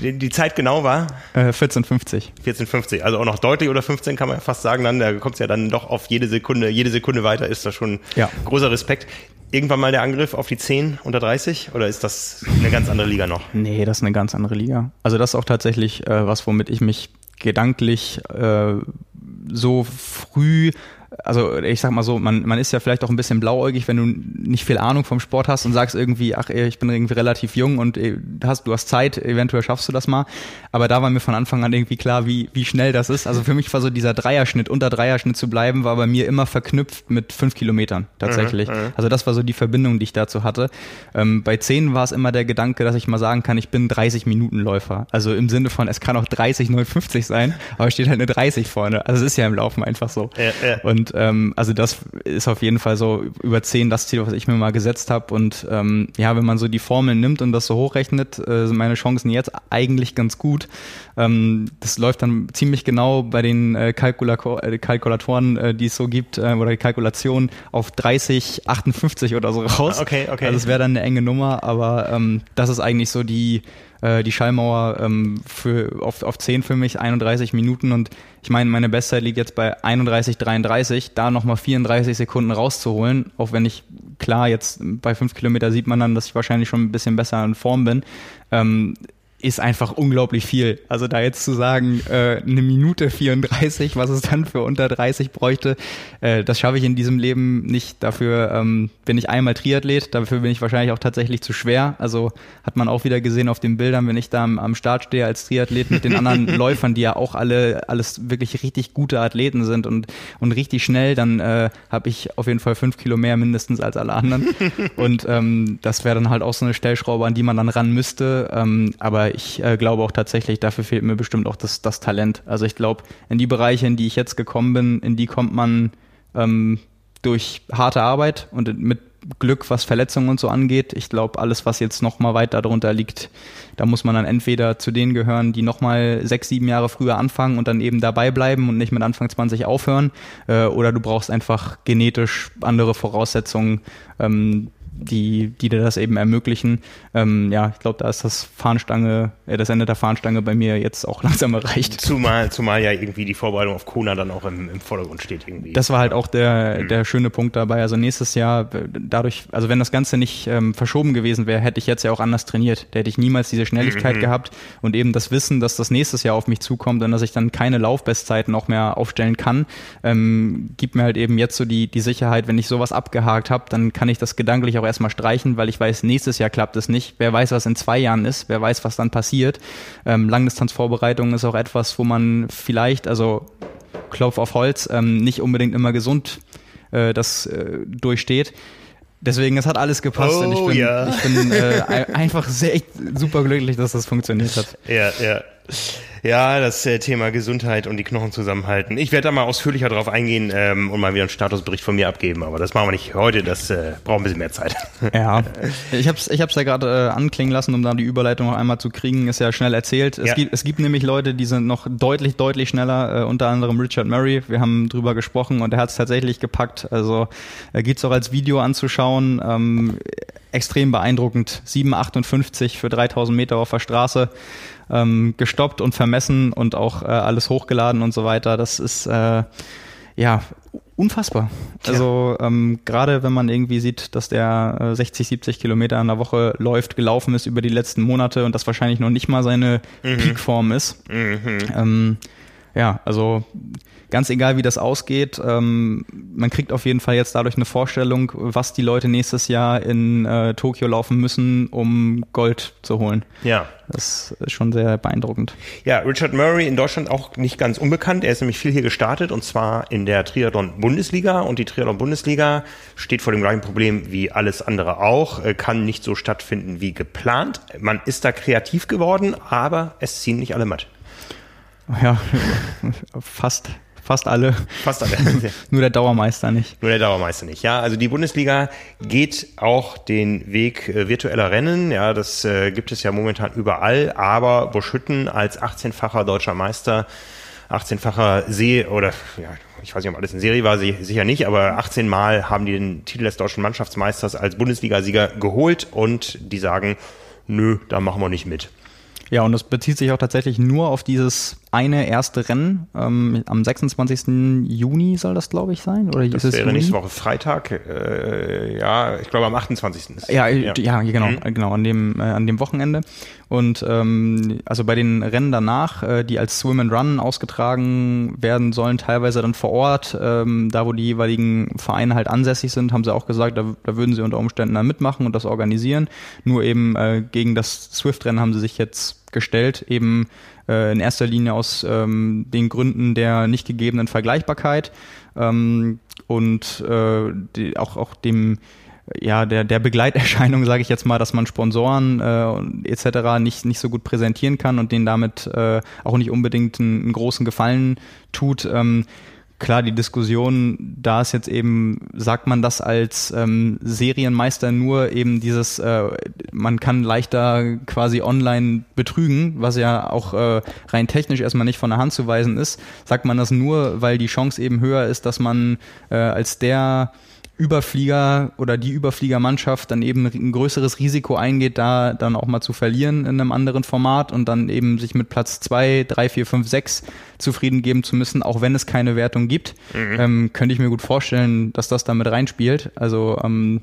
die, die, Zeit genau war? Äh, 14,50. 14,50. Also auch noch deutlich oder 15 kann man ja fast sagen. Dann, da kommt es ja dann doch auf jede Sekunde, jede Sekunde weiter ist das schon ja. großer Respekt irgendwann mal der Angriff auf die 10 unter 30 oder ist das eine ganz andere Liga noch? Nee, das ist eine ganz andere Liga. Also das ist auch tatsächlich äh, was, womit ich mich gedanklich äh, so früh also ich sag mal so, man, man ist ja vielleicht auch ein bisschen blauäugig, wenn du nicht viel Ahnung vom Sport hast und sagst irgendwie, ach, ich bin irgendwie relativ jung und hast, du hast Zeit, eventuell schaffst du das mal. Aber da war mir von Anfang an irgendwie klar, wie, wie schnell das ist. Also für mich war so dieser Dreierschnitt, unter Dreierschnitt zu bleiben, war bei mir immer verknüpft mit fünf Kilometern tatsächlich. Mhm, mhm. also das war so die Verbindung, die ich dazu hatte. Ähm, bei zehn war es immer der Gedanke, dass ich mal sagen kann, ich bin 30 Minuten Läufer. Also im Sinne von, es kann auch 30, 59 sein, aber steht halt eine 30 vorne. Also es ist ja im Laufen einfach so. Ja, ja. Und und ähm, also das ist auf jeden Fall so über zehn das Ziel, was ich mir mal gesetzt habe. Und ähm, ja, wenn man so die Formeln nimmt und das so hochrechnet, äh, sind meine Chancen jetzt eigentlich ganz gut. Ähm, das läuft dann ziemlich genau bei den äh, Kalkulator äh, Kalkulatoren, äh, die es so gibt, äh, oder die Kalkulation auf 30, 58 oder so raus. Okay, okay. Also es wäre dann eine enge Nummer, aber ähm, das ist eigentlich so die äh, die Schallmauer ähm, für, auf, auf 10 für mich, 31 Minuten und ich meine, meine Bestzeit liegt jetzt bei 31,33, da nochmal 34 Sekunden rauszuholen, auch wenn ich, klar, jetzt bei 5 Kilometer sieht man dann, dass ich wahrscheinlich schon ein bisschen besser in Form bin. Ähm, ist einfach unglaublich viel. Also da jetzt zu sagen, äh, eine Minute 34, was es dann für unter 30 bräuchte, äh, das schaffe ich in diesem Leben nicht. Dafür ähm, bin ich einmal Triathlet, dafür bin ich wahrscheinlich auch tatsächlich zu schwer. Also hat man auch wieder gesehen auf den Bildern, wenn ich da am, am Start stehe als Triathlet mit den anderen Läufern, die ja auch alle alles wirklich richtig gute Athleten sind und, und richtig schnell, dann äh, habe ich auf jeden Fall fünf Kilo mehr mindestens als alle anderen. Und ähm, das wäre dann halt auch so eine Stellschraube, an die man dann ran müsste. Ähm, aber ich äh, glaube auch tatsächlich, dafür fehlt mir bestimmt auch das, das Talent. Also ich glaube, in die Bereiche, in die ich jetzt gekommen bin, in die kommt man ähm, durch harte Arbeit und mit Glück, was Verletzungen und so angeht. Ich glaube, alles, was jetzt noch mal weit darunter liegt, da muss man dann entweder zu denen gehören, die noch mal sechs, sieben Jahre früher anfangen und dann eben dabei bleiben und nicht mit Anfang 20 aufhören, äh, oder du brauchst einfach genetisch andere Voraussetzungen, ähm, die, die dir das eben ermöglichen. Ähm, ja, ich glaube, da ist das Fahnenstange, äh, das Ende der Fahnenstange bei mir jetzt auch langsam erreicht. Zumal, zumal ja irgendwie die Vorbereitung auf Kona dann auch im, im Vordergrund steht irgendwie. Das war halt auch der, mhm. der schöne Punkt dabei. Also nächstes Jahr, dadurch, also wenn das Ganze nicht ähm, verschoben gewesen wäre, hätte ich jetzt ja auch anders trainiert. Da hätte ich niemals diese Schnelligkeit mhm. gehabt und eben das Wissen, dass das nächstes Jahr auf mich zukommt und dass ich dann keine Laufbestzeiten auch mehr aufstellen kann, ähm, gibt mir halt eben jetzt so die, die Sicherheit, wenn ich sowas abgehakt habe, dann kann ich das gedanklich auch erstmal streichen, weil ich weiß, nächstes Jahr klappt es nicht. Wer weiß, was in zwei Jahren ist, wer weiß, was dann passiert. Ähm, Langdistanzvorbereitung ist auch etwas, wo man vielleicht, also Klopf auf Holz, ähm, nicht unbedingt immer gesund äh, das äh, durchsteht. Deswegen, es hat alles gepasst oh, und ich oh, bin, ja. ich bin äh, einfach sehr super glücklich, dass das funktioniert hat. Ja, ja. Ja, das äh, Thema Gesundheit und die Knochen zusammenhalten. Ich werde da mal ausführlicher drauf eingehen ähm, und mal wieder einen Statusbericht von mir abgeben, aber das machen wir nicht heute, das äh, braucht ein bisschen mehr Zeit. Ja, ich habe es ich hab's ja gerade äh, anklingen lassen, um da die Überleitung noch einmal zu kriegen, ist ja schnell erzählt. Es, ja. gibt, es gibt nämlich Leute, die sind noch deutlich, deutlich schneller, äh, unter anderem Richard Murray, wir haben drüber gesprochen und er hat es tatsächlich gepackt, also äh, gibt es auch als Video anzuschauen, ähm, extrem beeindruckend, 7,58 für 3000 Meter auf der Straße ähm, gestoppt und vermessen und auch äh, alles hochgeladen und so weiter. Das ist äh, ja unfassbar. Ja. Also ähm, gerade wenn man irgendwie sieht, dass der äh, 60, 70 Kilometer in der Woche läuft, gelaufen ist über die letzten Monate und das wahrscheinlich noch nicht mal seine mhm. Peakform ist. Mhm. Ähm, ja, also ganz egal, wie das ausgeht, ähm, man kriegt auf jeden Fall jetzt dadurch eine Vorstellung, was die Leute nächstes Jahr in äh, Tokio laufen müssen, um Gold zu holen. Ja. Das ist schon sehr beeindruckend. Ja, Richard Murray in Deutschland auch nicht ganz unbekannt. Er ist nämlich viel hier gestartet und zwar in der Triathlon-Bundesliga. Und die Triathlon-Bundesliga steht vor dem gleichen Problem wie alles andere auch, äh, kann nicht so stattfinden wie geplant. Man ist da kreativ geworden, aber es ziehen nicht alle matt. Ja, fast Fast alle. Fast alle. Nur der Dauermeister nicht. Nur der Dauermeister nicht. Ja, also die Bundesliga geht auch den Weg äh, virtueller Rennen. Ja, das äh, gibt es ja momentan überall. Aber Buschhütten als 18-facher deutscher Meister, 18-facher See oder ja, ich weiß nicht, ob alles in Serie war, sicher nicht, aber 18 Mal haben die den Titel des deutschen Mannschaftsmeisters als Bundesligasieger geholt und die sagen, nö, da machen wir nicht mit. Ja, und das bezieht sich auch tatsächlich nur auf dieses eine erste Rennen. Ähm, am 26. Juni soll das, glaube ich, sein. Oder das ist wäre Juni? nächste Woche Freitag. Äh, ja, ich glaube am 28. Ist ja, ja, ja, genau, mhm. genau an dem äh, an dem Wochenende. Und ähm, also bei den Rennen danach, äh, die als Swim and Run ausgetragen werden sollen, teilweise dann vor Ort, ähm, da wo die jeweiligen Vereine halt ansässig sind, haben sie auch gesagt, da, da würden sie unter Umständen dann mitmachen und das organisieren. Nur eben äh, gegen das Swift-Rennen haben sie sich jetzt gestellt, eben äh, in erster Linie aus ähm, den Gründen der nicht gegebenen Vergleichbarkeit ähm, und äh, die, auch, auch dem ja, der, der Begleiterscheinung, sage ich jetzt mal, dass man Sponsoren äh, etc. nicht, nicht so gut präsentieren kann und denen damit äh, auch nicht unbedingt einen, einen großen Gefallen tut. Ähm, klar, die Diskussion, da ist jetzt eben, sagt man das als ähm, Serienmeister nur eben dieses, äh, man kann leichter quasi online betrügen, was ja auch äh, rein technisch erstmal nicht von der Hand zu weisen ist. Sagt man das nur, weil die Chance eben höher ist, dass man äh, als der Überflieger oder die Überfliegermannschaft dann eben ein größeres Risiko eingeht, da dann auch mal zu verlieren in einem anderen Format und dann eben sich mit Platz zwei, drei, vier, fünf, sechs zufrieden geben zu müssen, auch wenn es keine Wertung gibt, mhm. ähm, könnte ich mir gut vorstellen, dass das damit reinspielt. Also ähm,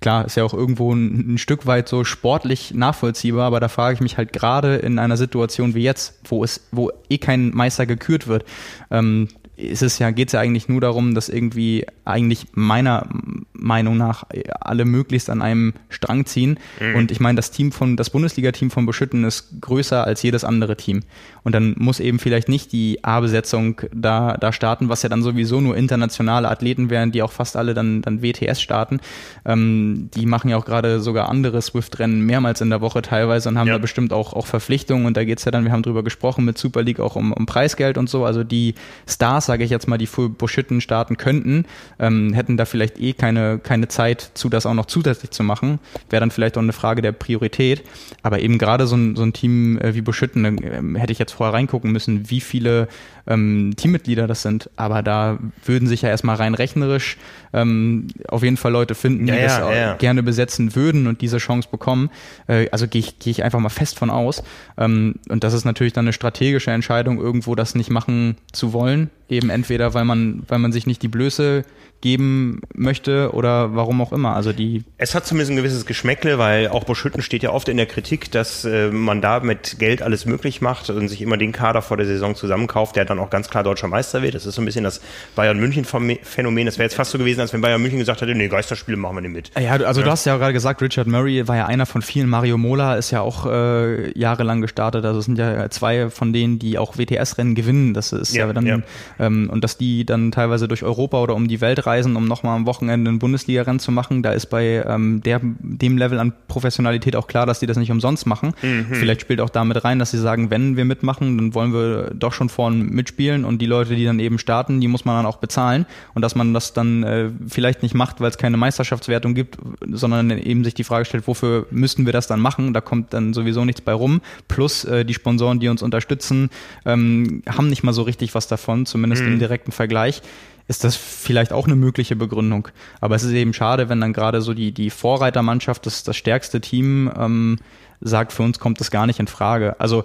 klar, ist ja auch irgendwo ein, ein, Stück weit so sportlich nachvollziehbar, aber da frage ich mich halt gerade in einer Situation wie jetzt, wo es, wo eh kein Meister gekürt wird, ähm, ist es ja, geht es ja eigentlich nur darum, dass irgendwie eigentlich meiner Meinung nach alle möglichst an einem Strang ziehen. Mhm. Und ich meine, das Team von, das Bundesliga-Team von Beschütten ist größer als jedes andere Team. Und dann muss eben vielleicht nicht die A-Besetzung da, da starten, was ja dann sowieso nur internationale Athleten wären, die auch fast alle dann, dann WTS starten. Ähm, die machen ja auch gerade sogar andere Swift-Rennen mehrmals in der Woche teilweise und haben ja. da bestimmt auch, auch Verpflichtungen. Und da geht's ja dann, wir haben drüber gesprochen, mit Super League auch um, um Preisgeld und so. Also die Stars, sage ich jetzt mal, die für Buschitten starten könnten, ähm, hätten da vielleicht eh keine, keine Zeit zu, das auch noch zusätzlich zu machen. Wäre dann vielleicht auch eine Frage der Priorität. Aber eben gerade so ein, so ein Team äh, wie Buschitten, äh, hätte ich jetzt vorher reingucken müssen, wie viele ähm, Teammitglieder das sind. Aber da würden sich ja erstmal rein rechnerisch ähm, auf jeden Fall Leute finden, die ja, das ja. gerne besetzen würden und diese Chance bekommen. Äh, also gehe ich, geh ich einfach mal fest von aus. Ähm, und das ist natürlich dann eine strategische Entscheidung, irgendwo das nicht machen zu wollen. Eben entweder, weil man, weil man sich nicht die Blöße geben möchte oder warum auch immer. Also die es hat zumindest ein gewisses Geschmäckle, weil auch Boschütten steht ja oft in der Kritik, dass äh, man da mit Geld alles möglich macht und sich immer den Kader vor der Saison zusammenkauft, der dann auch ganz klar deutscher Meister wird. Das ist so ein bisschen das Bayern München Phänomen. Das wäre jetzt fast so gewesen, als wenn Bayern München gesagt hätte, nee, Geisterspiele machen wir nicht mit. Ja, also ja. du hast ja gerade gesagt, Richard Murray war ja einer von vielen. Mario Mola ist ja auch äh, jahrelang gestartet. Also es sind ja zwei von denen, die auch WTS-Rennen gewinnen. Das ist ja, ja dann. Ähm, und dass die dann teilweise durch Europa oder um die Welt reisen, um nochmal am Wochenende ein Bundesliga-Rennen zu machen. Da ist bei ähm, der, dem Level an Professionalität auch klar, dass die das nicht umsonst machen. Mhm. Vielleicht spielt auch damit rein, dass sie sagen, wenn wir mitmachen, dann wollen wir doch schon vorne mitspielen und die Leute, die dann eben starten, die muss man dann auch bezahlen und dass man das dann äh, vielleicht nicht macht, weil es keine Meisterschaftswertung gibt, sondern eben sich die Frage stellt, wofür müssten wir das dann machen? Da kommt dann sowieso nichts bei rum. Plus äh, die Sponsoren, die uns unterstützen, ähm, haben nicht mal so richtig was davon, zumindest mhm. im direkten Vergleich ist das vielleicht auch eine mögliche Begründung. Aber es ist eben schade, wenn dann gerade so die, die Vorreitermannschaft, das, das stärkste Team, ähm, sagt, für uns kommt das gar nicht in Frage. Also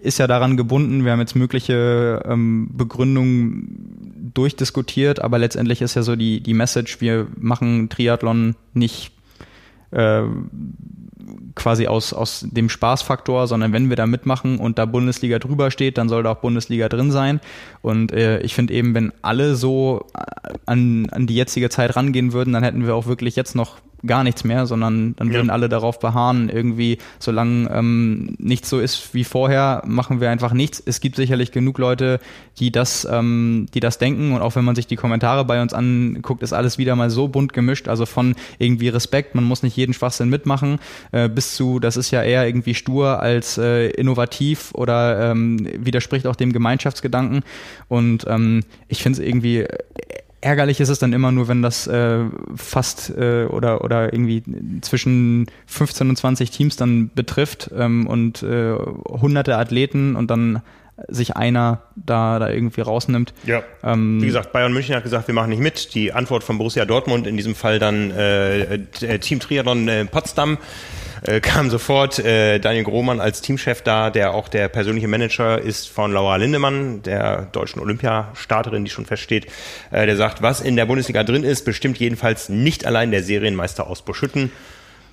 ist ja daran gebunden, wir haben jetzt mögliche ähm, Begründungen durchdiskutiert, aber letztendlich ist ja so die, die Message, wir machen Triathlon nicht äh, quasi aus, aus dem Spaßfaktor, sondern wenn wir da mitmachen und da Bundesliga drüber steht, dann soll da auch Bundesliga drin sein. Und äh, ich finde eben, wenn alle so an, an die jetzige Zeit rangehen würden, dann hätten wir auch wirklich jetzt noch gar nichts mehr, sondern dann würden ja. alle darauf beharren, irgendwie, solange ähm, nichts so ist wie vorher, machen wir einfach nichts. Es gibt sicherlich genug Leute, die das, ähm, die das denken und auch wenn man sich die Kommentare bei uns anguckt, ist alles wieder mal so bunt gemischt, also von irgendwie Respekt, man muss nicht jeden Schwachsinn mitmachen, äh, bis zu, das ist ja eher irgendwie stur als äh, innovativ oder ähm, widerspricht auch dem Gemeinschaftsgedanken und ähm, ich finde es irgendwie Ärgerlich ist es dann immer nur, wenn das äh, fast äh, oder, oder irgendwie zwischen 15 und 20 Teams dann betrifft ähm, und äh, hunderte Athleten und dann sich einer da, da irgendwie rausnimmt. Ja. Ähm, Wie gesagt, Bayern München hat gesagt, wir machen nicht mit. Die Antwort von Borussia Dortmund, in diesem Fall dann äh, äh Team Triathlon äh, Potsdam, äh, kam sofort äh, Daniel Grohmann als Teamchef da, der auch der persönliche Manager ist von Laura Lindemann, der deutschen Olympiastarterin, die schon feststeht. Äh, der sagt, was in der Bundesliga drin ist, bestimmt jedenfalls nicht allein der Serienmeister aus Boschütten.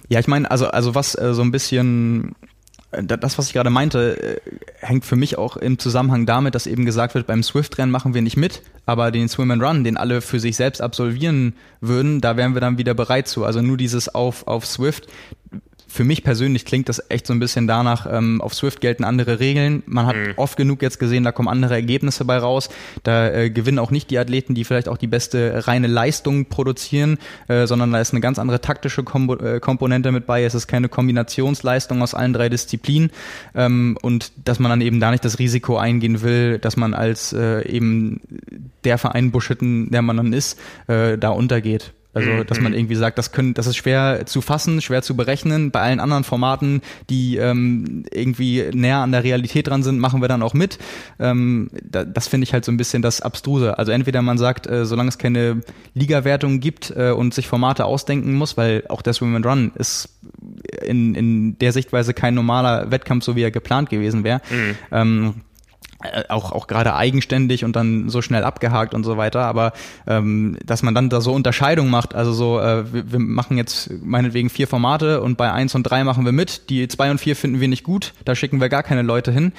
Ja, ich meine, also, also was äh, so ein bisschen äh, das, was ich gerade meinte, äh, hängt für mich auch im Zusammenhang damit, dass eben gesagt wird, beim Swift-Rennen machen wir nicht mit, aber den Swim and Run, den alle für sich selbst absolvieren würden, da wären wir dann wieder bereit zu. Also nur dieses auf, auf Swift, für mich persönlich klingt das echt so ein bisschen danach, ähm, auf Swift gelten andere Regeln. Man hat mhm. oft genug jetzt gesehen, da kommen andere Ergebnisse bei raus. Da äh, gewinnen auch nicht die Athleten, die vielleicht auch die beste reine Leistung produzieren, äh, sondern da ist eine ganz andere taktische Kombo äh, Komponente mit bei. Es ist keine Kombinationsleistung aus allen drei Disziplinen ähm, und dass man dann eben da nicht das Risiko eingehen will, dass man als äh, eben der Verein Buschitten, der man dann ist, äh, da untergeht. Also, mhm. dass man irgendwie sagt, das können, das ist schwer zu fassen, schwer zu berechnen. Bei allen anderen Formaten, die ähm, irgendwie näher an der Realität dran sind, machen wir dann auch mit. Ähm, da, das finde ich halt so ein bisschen das Abstruse. Also entweder man sagt, äh, solange es keine Liga-Wertung gibt äh, und sich Formate ausdenken muss, weil auch der Swim and Run ist in, in der Sichtweise kein normaler Wettkampf, so wie er geplant gewesen wäre. Mhm. Ähm, äh, auch, auch gerade eigenständig und dann so schnell abgehakt und so weiter, aber ähm, dass man dann da so Unterscheidung macht, also so, äh, wir, wir machen jetzt meinetwegen vier Formate und bei eins und drei machen wir mit, die zwei und vier finden wir nicht gut, da schicken wir gar keine Leute hin,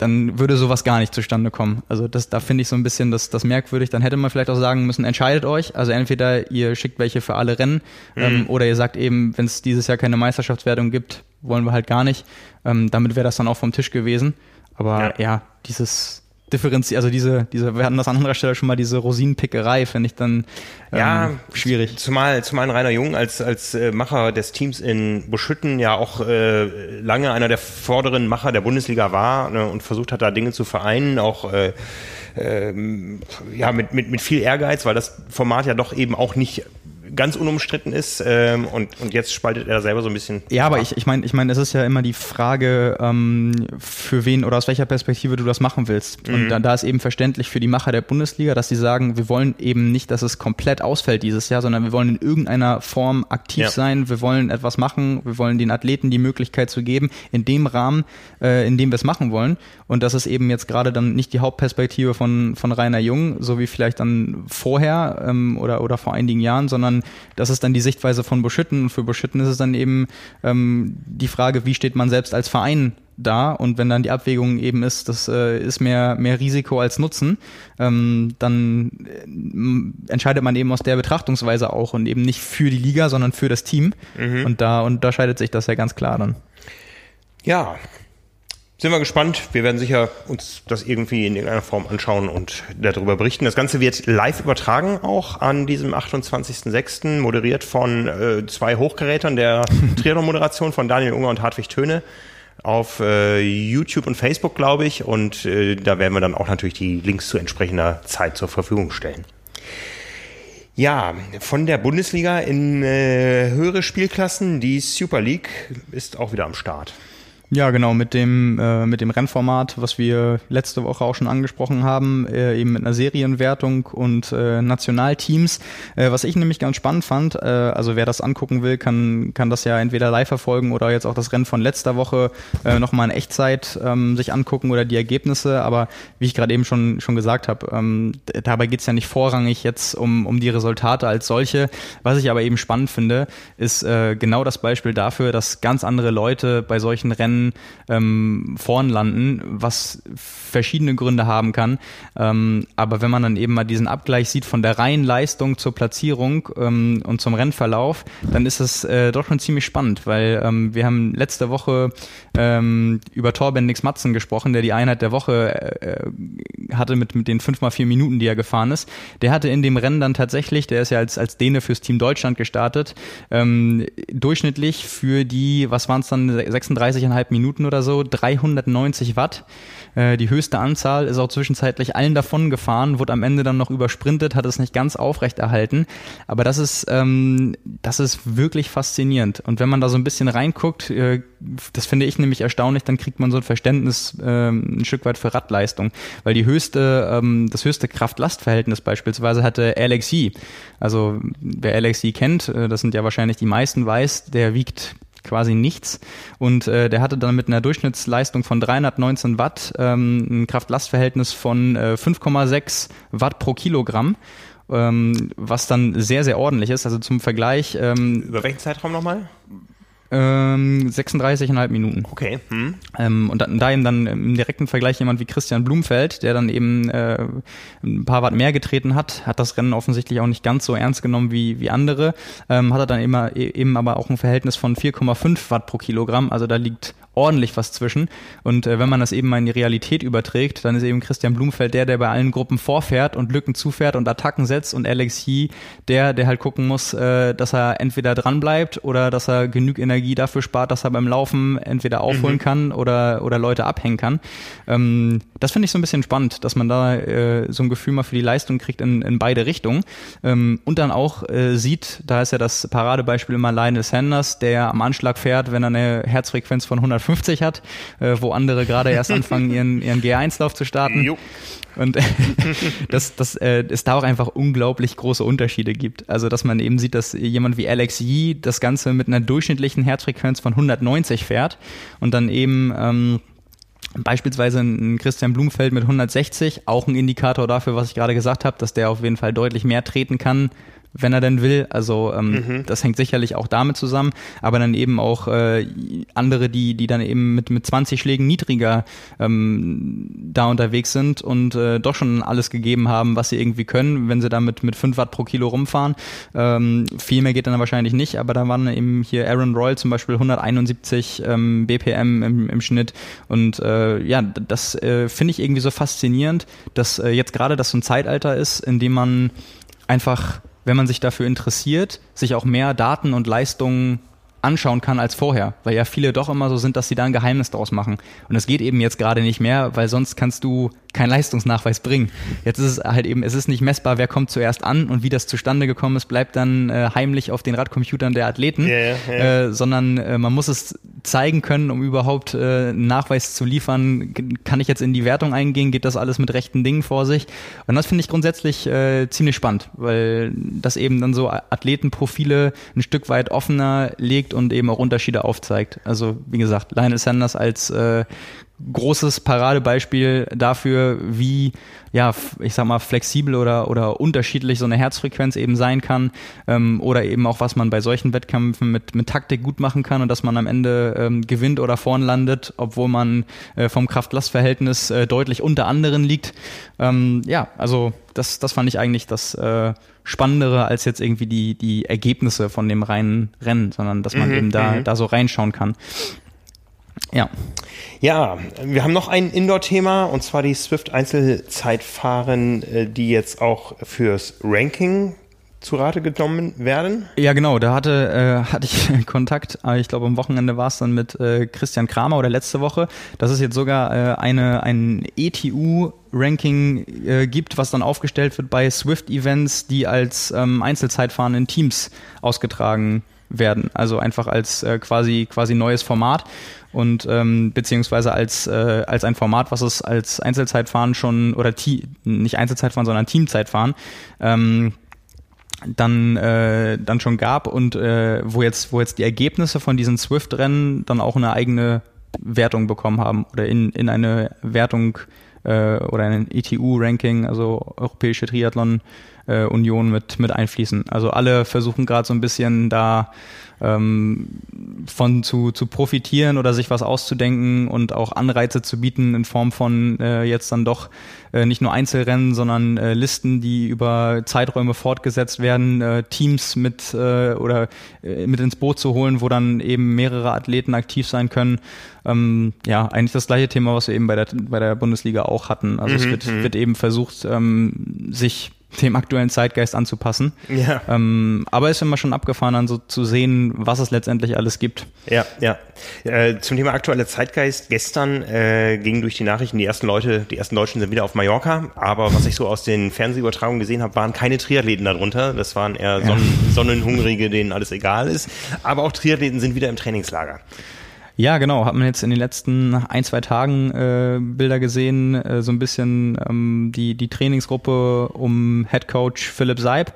dann würde sowas gar nicht zustande kommen. Also das, da finde ich so ein bisschen das, das merkwürdig. Dann hätte man vielleicht auch sagen müssen, entscheidet euch. Also entweder ihr schickt welche für alle Rennen mhm. ähm, oder ihr sagt eben, wenn es dieses Jahr keine Meisterschaftswertung gibt, wollen wir halt gar nicht. Ähm, damit wäre das dann auch vom Tisch gewesen. Aber ja, ja dieses Differenzieren, also diese, diese, wir hatten das an anderer Stelle schon mal, diese Rosinenpickerei, finde ich dann ähm, ja, schwierig. Zumal, zumal Rainer Jung als, als äh, Macher des Teams in Buschütten ja auch äh, lange einer der vorderen Macher der Bundesliga war ne, und versucht hat, da Dinge zu vereinen, auch äh, ähm, ja, mit, mit, mit viel Ehrgeiz, weil das Format ja doch eben auch nicht ganz unumstritten ist ähm, und, und jetzt spaltet er selber so ein bisschen. Ja, aber ich, ich meine, ich meine, es ist ja immer die Frage, ähm, für wen oder aus welcher Perspektive du das machen willst. Mhm. Und da, da ist eben verständlich für die Macher der Bundesliga, dass sie sagen, wir wollen eben nicht, dass es komplett ausfällt dieses Jahr, sondern wir wollen in irgendeiner Form aktiv ja. sein, wir wollen etwas machen, wir wollen den Athleten die Möglichkeit zu geben, in dem Rahmen, äh, in dem wir es machen wollen. Und das ist eben jetzt gerade dann nicht die Hauptperspektive von, von Rainer Jung, so wie vielleicht dann vorher ähm, oder, oder vor einigen Jahren, sondern das ist dann die Sichtweise von Buschütten. Und für Buschütten ist es dann eben ähm, die Frage, wie steht man selbst als Verein da und wenn dann die Abwägung eben ist, das äh, ist mehr, mehr Risiko als Nutzen, ähm, dann äh, entscheidet man eben aus der Betrachtungsweise auch und eben nicht für die Liga, sondern für das Team. Mhm. Und da unterscheidet sich das ja ganz klar dann. Ja, sind wir gespannt. Wir werden sicher uns das irgendwie in irgendeiner Form anschauen und darüber berichten. Das Ganze wird live übertragen auch an diesem 28.06. moderiert von äh, zwei Hochgerätern der Triathlon-Moderation von Daniel Unger und Hartwig Töne auf äh, YouTube und Facebook, glaube ich. Und äh, da werden wir dann auch natürlich die Links zu entsprechender Zeit zur Verfügung stellen. Ja, von der Bundesliga in äh, höhere Spielklassen, die Super League ist auch wieder am Start. Ja, genau, mit dem, äh, mit dem Rennformat, was wir letzte Woche auch schon angesprochen haben, äh, eben mit einer Serienwertung und äh, Nationalteams. Äh, was ich nämlich ganz spannend fand, äh, also wer das angucken will, kann, kann das ja entweder live verfolgen oder jetzt auch das Rennen von letzter Woche äh, nochmal in Echtzeit ähm, sich angucken oder die Ergebnisse. Aber wie ich gerade eben schon, schon gesagt habe, ähm, dabei geht's ja nicht vorrangig jetzt um, um die Resultate als solche. Was ich aber eben spannend finde, ist äh, genau das Beispiel dafür, dass ganz andere Leute bei solchen Rennen ähm, vorn landen, was verschiedene Gründe haben kann. Ähm, aber wenn man dann eben mal diesen Abgleich sieht von der reinen Leistung zur Platzierung ähm, und zum Rennverlauf, dann ist es äh, doch schon ziemlich spannend, weil ähm, wir haben letzte Woche ähm, über Torbendix Matzen gesprochen, der die Einheit der Woche äh, hatte mit, mit den 5 mal 4 Minuten, die er gefahren ist. Der hatte in dem Rennen dann tatsächlich, der ist ja als, als Däne fürs Team Deutschland gestartet, ähm, durchschnittlich für die, was waren es dann, 36,5 Minuten oder so, 390 Watt. Äh, die höchste Anzahl ist auch zwischenzeitlich allen davon gefahren, wurde am Ende dann noch übersprintet, hat es nicht ganz aufrecht erhalten. Aber das ist, ähm, das ist wirklich faszinierend. Und wenn man da so ein bisschen reinguckt, äh, das finde ich nämlich erstaunlich, dann kriegt man so ein Verständnis äh, ein Stück weit für Radleistung. Weil die höchste, ähm, das höchste Kraft-Last-Verhältnis beispielsweise hatte LXI. Also wer LXI kennt, äh, das sind ja wahrscheinlich die meisten weiß, der wiegt quasi nichts. Und äh, der hatte dann mit einer Durchschnittsleistung von 319 Watt ähm, ein Kraft-Last-Verhältnis von äh, 5,6 Watt pro Kilogramm. Ähm, was dann sehr, sehr ordentlich ist. Also zum Vergleich. Ähm, Über welchen Zeitraum nochmal? Ähm, 36,5 Minuten. Okay. Hm. Ähm, und da, da eben dann im direkten Vergleich jemand wie Christian Blumfeld, der dann eben äh, ein paar Watt mehr getreten hat, hat das Rennen offensichtlich auch nicht ganz so ernst genommen wie, wie andere, ähm, hat er dann e, eben aber auch ein Verhältnis von 4,5 Watt pro Kilogramm. Also da liegt ordentlich was zwischen. Und äh, wenn man das eben mal in die Realität überträgt, dann ist eben Christian Blumfeld der, der bei allen Gruppen vorfährt und Lücken zufährt und Attacken setzt und Alex Yee der, der halt gucken muss, äh, dass er entweder dran bleibt oder dass er genug Energie dafür spart, dass er beim Laufen entweder aufholen mhm. kann oder, oder Leute abhängen kann. Ähm, das finde ich so ein bisschen spannend, dass man da äh, so ein Gefühl mal für die Leistung kriegt in, in beide Richtungen. Ähm, und dann auch äh, sieht, da ist ja das Paradebeispiel immer Lionel Sanders, der am Anschlag fährt, wenn er eine Herzfrequenz von 100 150 hat, äh, wo andere gerade erst anfangen, ihren, ihren G1-Lauf zu starten. Jo. Und dass, dass äh, es da auch einfach unglaublich große Unterschiede gibt. Also dass man eben sieht, dass jemand wie Alex Yee das Ganze mit einer durchschnittlichen Herzfrequenz von 190 fährt und dann eben ähm, Beispielsweise ein Christian Blumfeld mit 160, auch ein Indikator dafür, was ich gerade gesagt habe, dass der auf jeden Fall deutlich mehr treten kann wenn er denn will. Also ähm, mhm. das hängt sicherlich auch damit zusammen, aber dann eben auch äh, andere, die die dann eben mit mit 20 Schlägen niedriger ähm, da unterwegs sind und äh, doch schon alles gegeben haben, was sie irgendwie können, wenn sie damit mit 5 Watt pro Kilo rumfahren. Ähm, viel mehr geht dann wahrscheinlich nicht, aber da waren eben hier Aaron Royal zum Beispiel 171 ähm, BPM im, im Schnitt und äh, ja, das äh, finde ich irgendwie so faszinierend, dass äh, jetzt gerade das so ein Zeitalter ist, in dem man einfach wenn man sich dafür interessiert, sich auch mehr Daten und Leistungen anschauen kann als vorher, weil ja viele doch immer so sind, dass sie da ein Geheimnis draus machen. Und es geht eben jetzt gerade nicht mehr, weil sonst kannst du keinen Leistungsnachweis bringen. Jetzt ist es halt eben, es ist nicht messbar, wer kommt zuerst an und wie das zustande gekommen ist, bleibt dann äh, heimlich auf den Radcomputern der Athleten, yeah, yeah. Äh, sondern äh, man muss es zeigen können, um überhaupt äh, einen Nachweis zu liefern. Kann ich jetzt in die Wertung eingehen? Geht das alles mit rechten Dingen vor sich? Und das finde ich grundsätzlich äh, ziemlich spannend, weil das eben dann so Athletenprofile ein Stück weit offener legt und eben auch Unterschiede aufzeigt. Also wie gesagt, Lionel Sanders als äh, großes Paradebeispiel dafür, wie ja, ich sag mal, flexibel oder, oder unterschiedlich so eine Herzfrequenz eben sein kann ähm, oder eben auch, was man bei solchen Wettkämpfen mit, mit Taktik gut machen kann und dass man am Ende ähm, gewinnt oder vorn landet, obwohl man äh, vom Kraft-Last-Verhältnis äh, deutlich unter anderen liegt. Ähm, ja, also das, das fand ich eigentlich das äh, Spannendere als jetzt irgendwie die, die Ergebnisse von dem reinen Rennen, sondern dass man mhm, eben da, mhm. da so reinschauen kann. Ja. Ja, wir haben noch ein Indoor-Thema und zwar die Swift-Einzelzeitfahren, äh, die jetzt auch fürs Ranking zu Rate genommen werden? Ja, genau. Da hatte, äh, hatte ich Kontakt, ich glaube am Wochenende war es dann mit äh, Christian Kramer oder letzte Woche, dass es jetzt sogar äh, eine, ein ETU-Ranking äh, gibt, was dann aufgestellt wird bei Swift-Events, die als ähm, Einzelzeitfahren in Teams ausgetragen werden. Also einfach als äh, quasi, quasi neues Format und ähm, beziehungsweise als, äh, als ein Format, was es als Einzelzeitfahren schon oder nicht Einzelzeitfahren, sondern Teamzeitfahren ähm, dann äh, dann schon gab und äh, wo jetzt wo jetzt die Ergebnisse von diesen Swift-Rennen dann auch eine eigene Wertung bekommen haben oder in in eine Wertung äh, oder ein ETU-Ranking, also Europäische Triathlon äh, mit mit einfließen. Also alle versuchen gerade so ein bisschen da ähm, von zu, zu profitieren oder sich was auszudenken und auch Anreize zu bieten in Form von äh, jetzt dann doch äh, nicht nur Einzelrennen, sondern äh, Listen, die über Zeiträume fortgesetzt werden, äh, Teams mit äh, oder äh, mit ins Boot zu holen, wo dann eben mehrere Athleten aktiv sein können. Ähm, ja, eigentlich das gleiche Thema, was wir eben bei der, bei der Bundesliga auch hatten. Also mhm, es wird, mhm. wird eben versucht, ähm, sich dem aktuellen Zeitgeist anzupassen. Ja. Ähm, aber es ist immer schon abgefahren, dann so zu sehen, was es letztendlich alles gibt. Ja, ja. Äh, zum Thema aktueller Zeitgeist. Gestern äh, gingen durch die Nachrichten, die ersten Leute, die ersten Deutschen sind wieder auf Mallorca. Aber was ich so aus den Fernsehübertragungen gesehen habe, waren keine Triathleten darunter. Das waren eher Sonnen ja. Sonnenhungrige, denen alles egal ist. Aber auch Triathleten sind wieder im Trainingslager. Ja, genau. Hat man jetzt in den letzten ein, zwei Tagen äh, Bilder gesehen, äh, so ein bisschen ähm, die, die Trainingsgruppe um Head Coach Philipp Seib.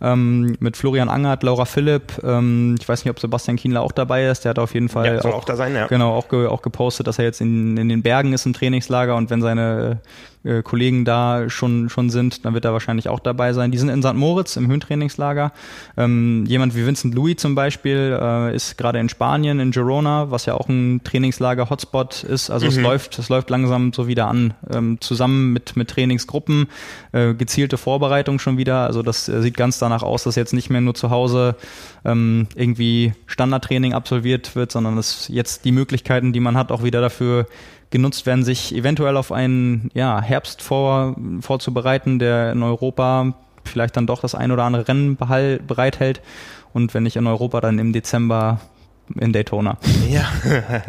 Ähm, mit Florian Angert, Laura Philipp. Ähm, ich weiß nicht, ob Sebastian Kienler auch dabei ist. Der hat auf jeden Fall ja, soll auch, auch da sein, ja. Genau, auch, ge, auch gepostet, dass er jetzt in, in den Bergen ist im Trainingslager und wenn seine äh, Kollegen da schon, schon sind, dann wird er wahrscheinlich auch dabei sein. Die sind in St. Moritz im Höhentrainingslager. Ähm, jemand wie Vincent Louis zum Beispiel äh, ist gerade in Spanien, in Girona, was ja auch ein Trainingslager-Hotspot ist. Also mhm. es läuft, es läuft langsam so wieder an. Ähm, zusammen mit, mit Trainingsgruppen, äh, gezielte Vorbereitung schon wieder. Also das äh, sieht ganz danach aus, dass jetzt nicht mehr nur zu Hause ähm, irgendwie Standardtraining absolviert wird, sondern dass jetzt die Möglichkeiten, die man hat, auch wieder dafür genutzt werden, sich eventuell auf einen ja, Herbst vor, vorzubereiten, der in Europa vielleicht dann doch das ein oder andere Rennen bereithält. Und wenn nicht in Europa, dann im Dezember in Daytona. Ja,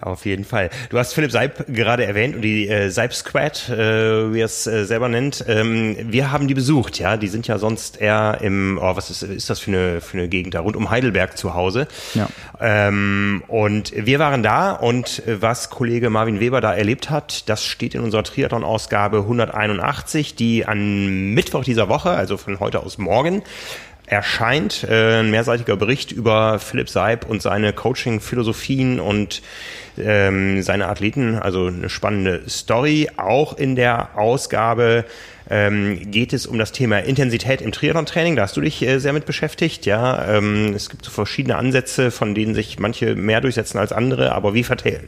auf jeden Fall. Du hast Philipp Seib gerade erwähnt und die äh, Seib Squad, äh, wie er es äh, selber nennt. Ähm, wir haben die besucht, ja. Die sind ja sonst eher im, oh, was ist, ist das für eine, für eine Gegend da, rund um Heidelberg zu Hause. Ja. Ähm, und wir waren da und was Kollege Marvin Weber da erlebt hat, das steht in unserer Triathlon-Ausgabe 181, die an Mittwoch dieser Woche, also von heute aus morgen, erscheint. Äh, ein mehrseitiger Bericht über Philipp Seib und seine Coaching-Philosophien und ähm, seine Athleten. Also eine spannende Story. Auch in der Ausgabe ähm, geht es um das Thema Intensität im Triathlon-Training. Da hast du dich äh, sehr mit beschäftigt. Ja, ähm, es gibt so verschiedene Ansätze, von denen sich manche mehr durchsetzen als andere. Aber wie verteilt,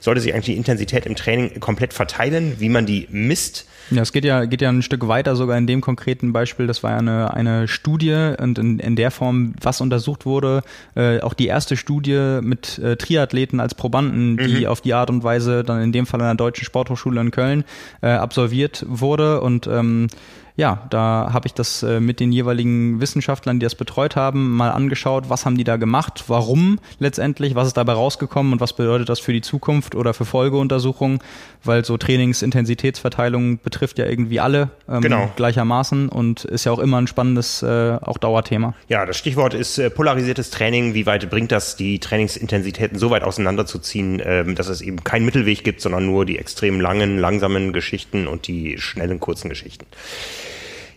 sollte sich eigentlich die Intensität im Training komplett verteilen? Wie man die misst? Ja, es geht ja, geht ja ein Stück weiter, sogar in dem konkreten Beispiel. Das war ja eine, eine Studie und in, in der Form, was untersucht wurde, äh, auch die erste Studie mit äh, Triathleten als Probanden, die mhm. auf die Art und Weise dann in dem Fall an der Deutschen Sporthochschule in Köln äh, absolviert wurde und ähm, ja, da habe ich das äh, mit den jeweiligen Wissenschaftlern, die das betreut haben, mal angeschaut, was haben die da gemacht, warum letztendlich, was ist dabei rausgekommen und was bedeutet das für die Zukunft oder für Folgeuntersuchungen, weil so Trainingsintensitätsverteilung betrifft ja irgendwie alle ähm, genau. gleichermaßen und ist ja auch immer ein spannendes äh, auch Dauerthema. Ja, das Stichwort ist äh, polarisiertes Training. Wie weit bringt das, die Trainingsintensitäten so weit auseinanderzuziehen, ähm, dass es eben keinen Mittelweg gibt, sondern nur die extrem langen, langsamen Geschichten und die schnellen, kurzen Geschichten.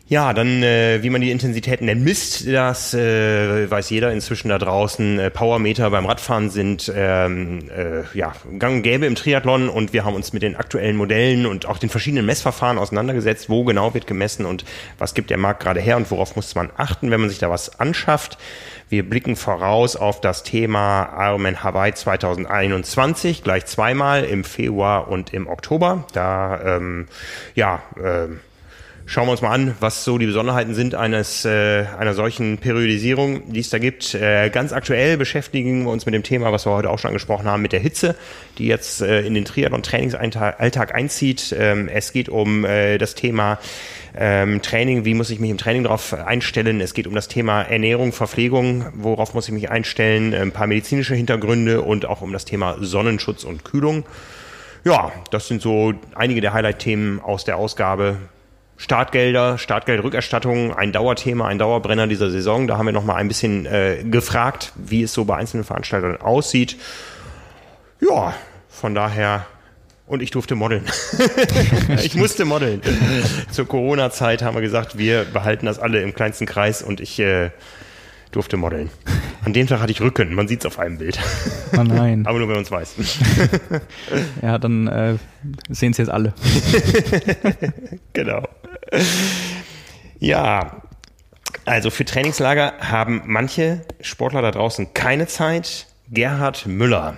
Ja, dann, äh, wie man die Intensitäten denn misst, das äh, weiß jeder inzwischen da draußen. Äh, Powermeter beim Radfahren sind ähm, äh, ja, gang und gäbe im Triathlon und wir haben uns mit den aktuellen Modellen und auch den verschiedenen Messverfahren auseinandergesetzt, wo genau wird gemessen und was gibt der Markt gerade her und worauf muss man achten, wenn man sich da was anschafft. Wir blicken voraus auf das Thema Ironman Hawaii 2021, gleich zweimal im Februar und im Oktober. Da, ähm, ja, äh, Schauen wir uns mal an, was so die Besonderheiten sind eines äh, einer solchen Periodisierung, die es da gibt. Äh, ganz aktuell beschäftigen wir uns mit dem Thema, was wir heute auch schon angesprochen haben, mit der Hitze, die jetzt äh, in den Triathlon-Trainingsalltag einzieht. Ähm, es geht um äh, das Thema ähm, Training, wie muss ich mich im Training darauf einstellen. Es geht um das Thema Ernährung, Verpflegung, worauf muss ich mich einstellen, ein paar medizinische Hintergründe und auch um das Thema Sonnenschutz und Kühlung. Ja, das sind so einige der Highlight-Themen aus der Ausgabe. Startgelder, Startgeldrückerstattung, ein Dauerthema, ein Dauerbrenner dieser Saison. Da haben wir noch mal ein bisschen äh, gefragt, wie es so bei einzelnen Veranstaltern aussieht. Ja, von daher und ich durfte modeln. ich musste modeln. Zur Corona-Zeit haben wir gesagt, wir behalten das alle im kleinsten Kreis und ich äh, durfte modeln. An dem Tag hatte ich Rücken, man sieht es auf einem Bild. Oh nein. Aber nur, wenn man es weiß. ja, dann äh, sehen es jetzt alle. genau. Ja, also für Trainingslager haben manche Sportler da draußen keine Zeit. Gerhard Müller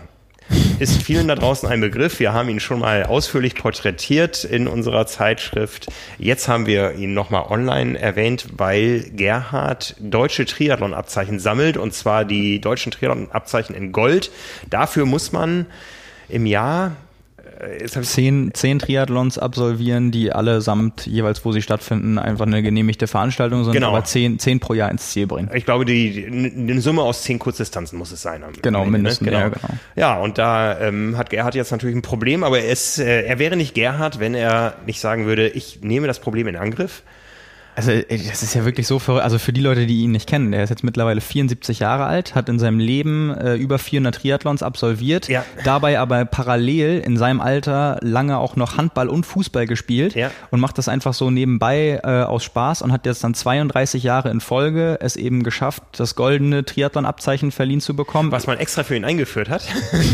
ist vielen da draußen ein Begriff. Wir haben ihn schon mal ausführlich porträtiert in unserer Zeitschrift. Jetzt haben wir ihn nochmal online erwähnt, weil Gerhard deutsche Triathlon-Abzeichen sammelt und zwar die deutschen Triathlon-Abzeichen in Gold. Dafür muss man im Jahr zehn, zehn Triathlons absolvieren, die allesamt jeweils, wo sie stattfinden, einfach eine genehmigte Veranstaltung sind, genau. aber zehn, zehn pro Jahr ins Ziel bringen. Ich glaube, die, eine Summe aus zehn Kurzdistanzen muss es sein. Genau, Ende, ne? mindestens. Ne? Genau. Ja, genau. ja, und da ähm, hat Gerhard jetzt natürlich ein Problem, aber er, ist, äh, er wäre nicht Gerhard, wenn er nicht sagen würde, ich nehme das Problem in Angriff. Also das ist ja wirklich so verrückt. Also für die Leute, die ihn nicht kennen, der ist jetzt mittlerweile 74 Jahre alt, hat in seinem Leben äh, über 400 Triathlons absolviert, ja. dabei aber parallel in seinem Alter lange auch noch Handball und Fußball gespielt ja. und macht das einfach so nebenbei äh, aus Spaß und hat jetzt dann 32 Jahre in Folge es eben geschafft, das goldene Triathlon-Abzeichen verliehen zu bekommen. Was man extra für ihn eingeführt hat.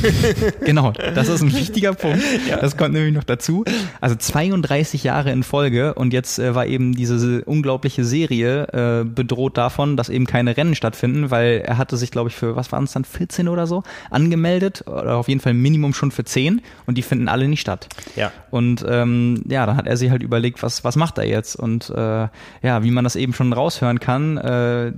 genau, das ist ein wichtiger Punkt. Ja. Das kommt nämlich noch dazu. Also 32 Jahre in Folge und jetzt äh, war eben diese unglaubliche Serie äh, bedroht davon, dass eben keine Rennen stattfinden, weil er hatte sich, glaube ich, für, was waren es dann, 14 oder so, angemeldet, oder auf jeden Fall Minimum schon für 10 und die finden alle nicht statt. Ja. Und ähm, ja, dann hat er sich halt überlegt, was, was macht er jetzt? Und äh, ja, wie man das eben schon raushören kann, äh,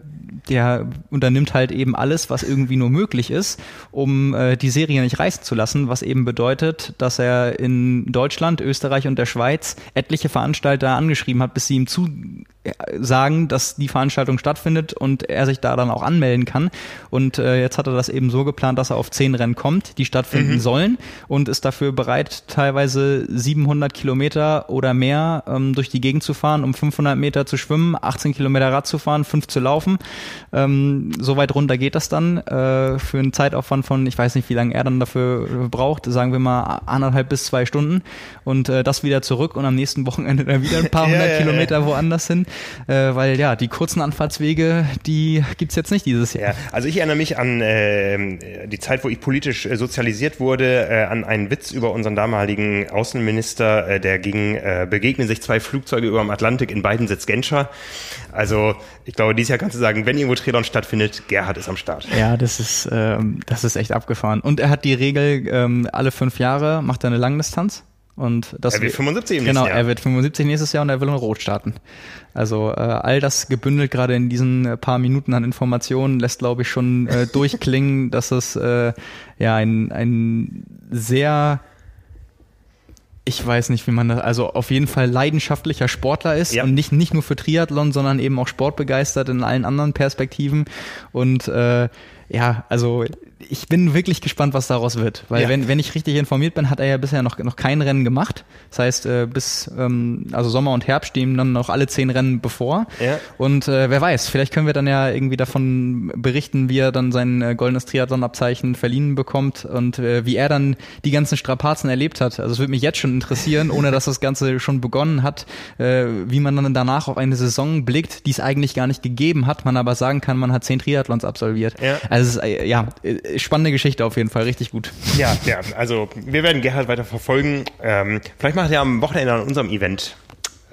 der unternimmt halt eben alles, was irgendwie nur möglich ist, um äh, die Serie nicht reißen zu lassen, was eben bedeutet, dass er in Deutschland, Österreich und der Schweiz etliche Veranstalter angeschrieben hat, bis sie ihm zu sagen, dass die Veranstaltung stattfindet und er sich da dann auch anmelden kann. Und äh, jetzt hat er das eben so geplant, dass er auf zehn Rennen kommt, die stattfinden mhm. sollen und ist dafür bereit, teilweise 700 Kilometer oder mehr ähm, durch die Gegend zu fahren, um 500 Meter zu schwimmen, 18 Kilometer Rad zu fahren, 5 zu laufen. Ähm, so weit runter geht das dann äh, für einen Zeitaufwand von, ich weiß nicht, wie lange er dann dafür braucht, sagen wir mal anderthalb bis zwei Stunden und äh, das wieder zurück und am nächsten Wochenende dann wieder ein paar hundert ja, ja, Kilometer woanders hin hin, äh, weil ja, die kurzen Anfahrtswege, die gibt's jetzt nicht dieses Jahr. Ja, also ich erinnere mich an äh, die Zeit, wo ich politisch äh, sozialisiert wurde, äh, an einen Witz über unseren damaligen Außenminister, äh, der ging, äh, begegnen sich zwei Flugzeuge über dem Atlantik, in beiden sitzt Genscher. Also ich glaube, dieses Jahr kannst du sagen, wenn irgendwo Triathlon stattfindet, Gerhard ist am Start. Ja, das ist, ähm, das ist echt abgefahren. Und er hat die Regel, ähm, alle fünf Jahre macht er eine Langdistanz. Und das er wird 75 im genau, Jahr. Genau, er wird 75 nächstes Jahr und er will in Rot starten. Also äh, all das gebündelt gerade in diesen äh, paar Minuten an Informationen lässt, glaube ich, schon äh, durchklingen, dass es äh, ja ein, ein sehr ich weiß nicht, wie man das, also auf jeden Fall leidenschaftlicher Sportler ist ja. und nicht, nicht nur für Triathlon, sondern eben auch sportbegeistert in allen anderen Perspektiven. Und äh, ja, also ich bin wirklich gespannt, was daraus wird. Weil ja. wenn, wenn ich richtig informiert bin, hat er ja bisher noch, noch kein Rennen gemacht. Das heißt, äh, bis ähm, also Sommer und Herbst stehen dann noch alle zehn Rennen bevor. Ja. Und äh, wer weiß, vielleicht können wir dann ja irgendwie davon berichten, wie er dann sein äh, goldenes Triathlon-Abzeichen verliehen bekommt und äh, wie er dann die ganzen Strapazen erlebt hat. Also es würde mich jetzt schon interessieren, ohne dass das Ganze schon begonnen hat, äh, wie man dann danach auf eine Saison blickt, die es eigentlich gar nicht gegeben hat, man aber sagen kann, man hat zehn Triathlons absolviert. Ja. Also es ist, äh, ja, äh, spannende Geschichte auf jeden Fall, richtig gut. Ja, ja, also wir werden Gerhard weiter verfolgen. Ähm, vielleicht macht er am Wochenende an unserem Event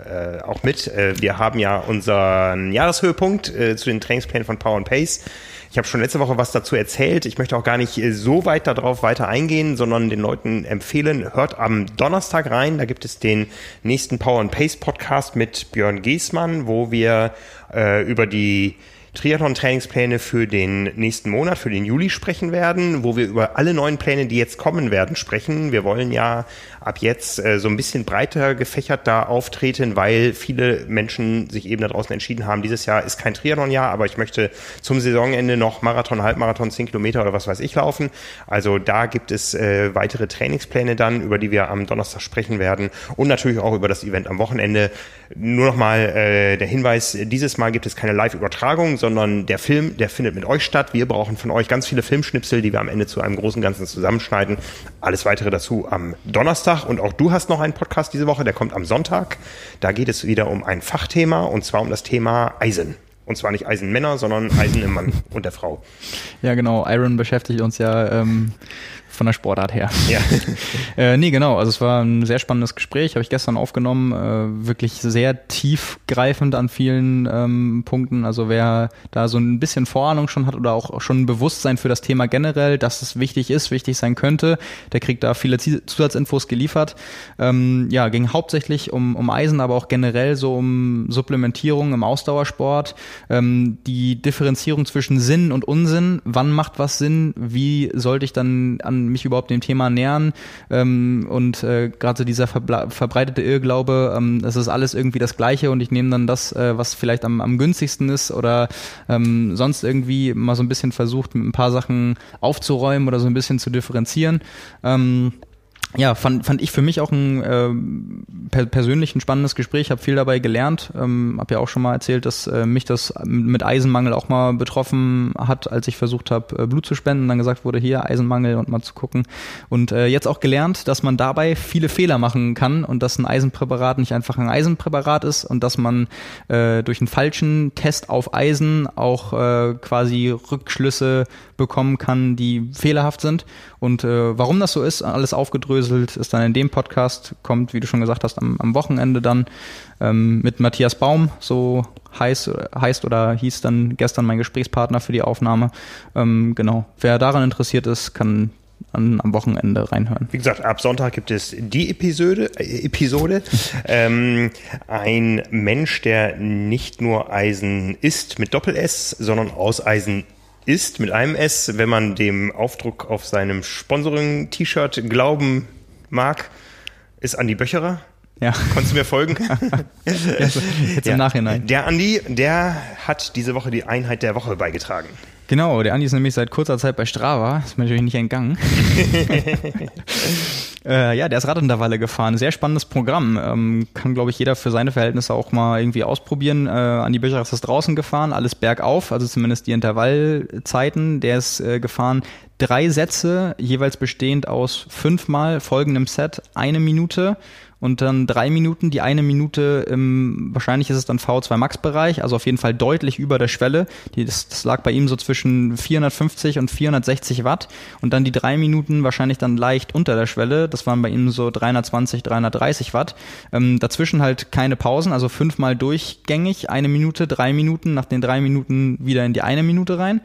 äh, auch mit. Äh, wir haben ja unseren Jahreshöhepunkt äh, zu den Trainingsplänen von Power and Pace. Ich habe schon letzte Woche was dazu erzählt. Ich möchte auch gar nicht äh, so weit darauf weiter eingehen, sondern den Leuten empfehlen, hört am Donnerstag rein. Da gibt es den nächsten Power and Pace Podcast mit Björn Giesmann, wo wir äh, über die Triathlon-Trainingspläne für den nächsten Monat, für den Juli sprechen werden, wo wir über alle neuen Pläne, die jetzt kommen werden, sprechen. Wir wollen ja ab jetzt äh, so ein bisschen breiter gefächert da auftreten, weil viele Menschen sich eben da draußen entschieden haben, dieses Jahr ist kein Triathlon-Jahr, aber ich möchte zum Saisonende noch Marathon, Halbmarathon, 10 Kilometer oder was weiß ich laufen. Also da gibt es äh, weitere Trainingspläne dann, über die wir am Donnerstag sprechen werden und natürlich auch über das Event am Wochenende. Nur nochmal äh, der Hinweis, dieses Mal gibt es keine Live-Übertragung, sondern der Film, der findet mit euch statt. Wir brauchen von euch ganz viele Filmschnipsel, die wir am Ende zu einem großen Ganzen zusammenschneiden. Alles weitere dazu am Donnerstag. Und auch du hast noch einen Podcast diese Woche, der kommt am Sonntag. Da geht es wieder um ein Fachthema und zwar um das Thema Eisen. Und zwar nicht Eisenmänner, sondern Eisen im Mann und der Frau. Ja, genau. Iron beschäftigt uns ja ähm, von der Sportart her. Ja. äh, nee, genau. Also es war ein sehr spannendes Gespräch, habe ich gestern aufgenommen. Äh, wirklich sehr tiefgreifend an vielen ähm, Punkten. Also wer da so ein bisschen Vorahnung schon hat oder auch schon ein Bewusstsein für das Thema generell, dass es wichtig ist, wichtig sein könnte, der kriegt da viele Zusatzinfos geliefert. Ähm, ja, ging hauptsächlich um, um Eisen, aber auch generell so um Supplementierung im Ausdauersport. Ähm, die Differenzierung zwischen Sinn und Unsinn. Wann macht was Sinn? Wie sollte ich dann an mich überhaupt dem Thema nähern ähm, und äh, gerade so dieser verbreitete Irrglaube, ähm, das ist alles irgendwie das Gleiche und ich nehme dann das, äh, was vielleicht am, am günstigsten ist oder ähm, sonst irgendwie mal so ein bisschen versucht, mit ein paar Sachen aufzuräumen oder so ein bisschen zu differenzieren. Ähm, ja, fand, fand ich für mich auch ein äh, per persönlich ein spannendes Gespräch, habe viel dabei gelernt. Ähm, habe ja auch schon mal erzählt, dass äh, mich das mit Eisenmangel auch mal betroffen hat, als ich versucht habe, äh, Blut zu spenden. Dann gesagt wurde, hier Eisenmangel und mal zu gucken. Und äh, jetzt auch gelernt, dass man dabei viele Fehler machen kann und dass ein Eisenpräparat nicht einfach ein Eisenpräparat ist und dass man äh, durch einen falschen Test auf Eisen auch äh, quasi Rückschlüsse bekommen kann, die fehlerhaft sind. Und äh, warum das so ist, alles aufgedröselt, ist dann in dem Podcast, kommt, wie du schon gesagt hast, am, am Wochenende dann ähm, mit Matthias Baum, so heißt, heißt oder hieß dann gestern mein Gesprächspartner für die Aufnahme. Ähm, genau. Wer daran interessiert ist, kann an, am Wochenende reinhören. Wie gesagt, ab Sonntag gibt es die Episode. Äh, Episode. ähm, ein Mensch, der nicht nur Eisen isst mit Doppel-S, sondern aus Eisen ist mit einem S, wenn man dem Aufdruck auf seinem Sponsoring-T-Shirt glauben mag, ist Andi Böcherer. Ja. Konntest du mir folgen? Jetzt ja. im Nachhinein. Der Andi, der hat diese Woche die Einheit der Woche beigetragen. Genau, der Andi ist nämlich seit kurzer Zeit bei Strava, ist mir natürlich nicht entgangen. äh, ja, der ist Radintervalle gefahren. Sehr spannendes Programm. Ähm, kann, glaube ich, jeder für seine Verhältnisse auch mal irgendwie ausprobieren. Äh, Andi Böcher ist das draußen gefahren, alles bergauf, also zumindest die Intervallzeiten. Der ist äh, gefahren drei Sätze, jeweils bestehend aus fünfmal folgendem Set, eine Minute und dann drei Minuten, die eine Minute im, wahrscheinlich ist es dann V2 Max Bereich, also auf jeden Fall deutlich über der Schwelle. Die, das, das lag bei ihm so zwischen 450 und 460 Watt und dann die drei Minuten wahrscheinlich dann leicht unter der Schwelle. Das waren bei ihm so 320, 330 Watt. Ähm, dazwischen halt keine Pausen, also fünfmal durchgängig, eine Minute, drei Minuten, nach den drei Minuten wieder in die eine Minute rein.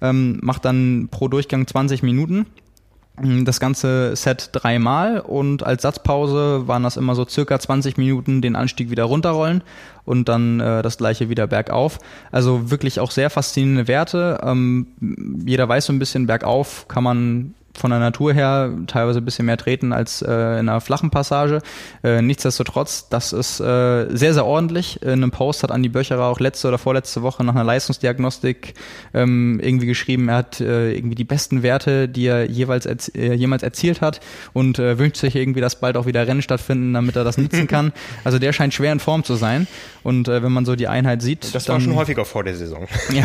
Ähm, macht dann pro Durchgang 20 Minuten das ganze Set dreimal und als Satzpause waren das immer so circa 20 Minuten den Anstieg wieder runterrollen und dann äh, das gleiche wieder bergauf. Also wirklich auch sehr faszinierende Werte. Ähm, jeder weiß so ein bisschen, bergauf kann man von der Natur her teilweise ein bisschen mehr treten als äh, in einer flachen Passage. Äh, nichtsdestotrotz, das ist äh, sehr, sehr ordentlich. In einem Post hat Andi Böcherer auch letzte oder vorletzte Woche nach einer Leistungsdiagnostik ähm, irgendwie geschrieben, er hat äh, irgendwie die besten Werte, die er jeweils erzie äh, jemals erzielt hat und äh, wünscht sich irgendwie, dass bald auch wieder Rennen stattfinden, damit er das nutzen kann. Also der scheint schwer in Form zu sein. Und äh, wenn man so die Einheit sieht. Das war dann, schon häufiger vor der Saison. Ja.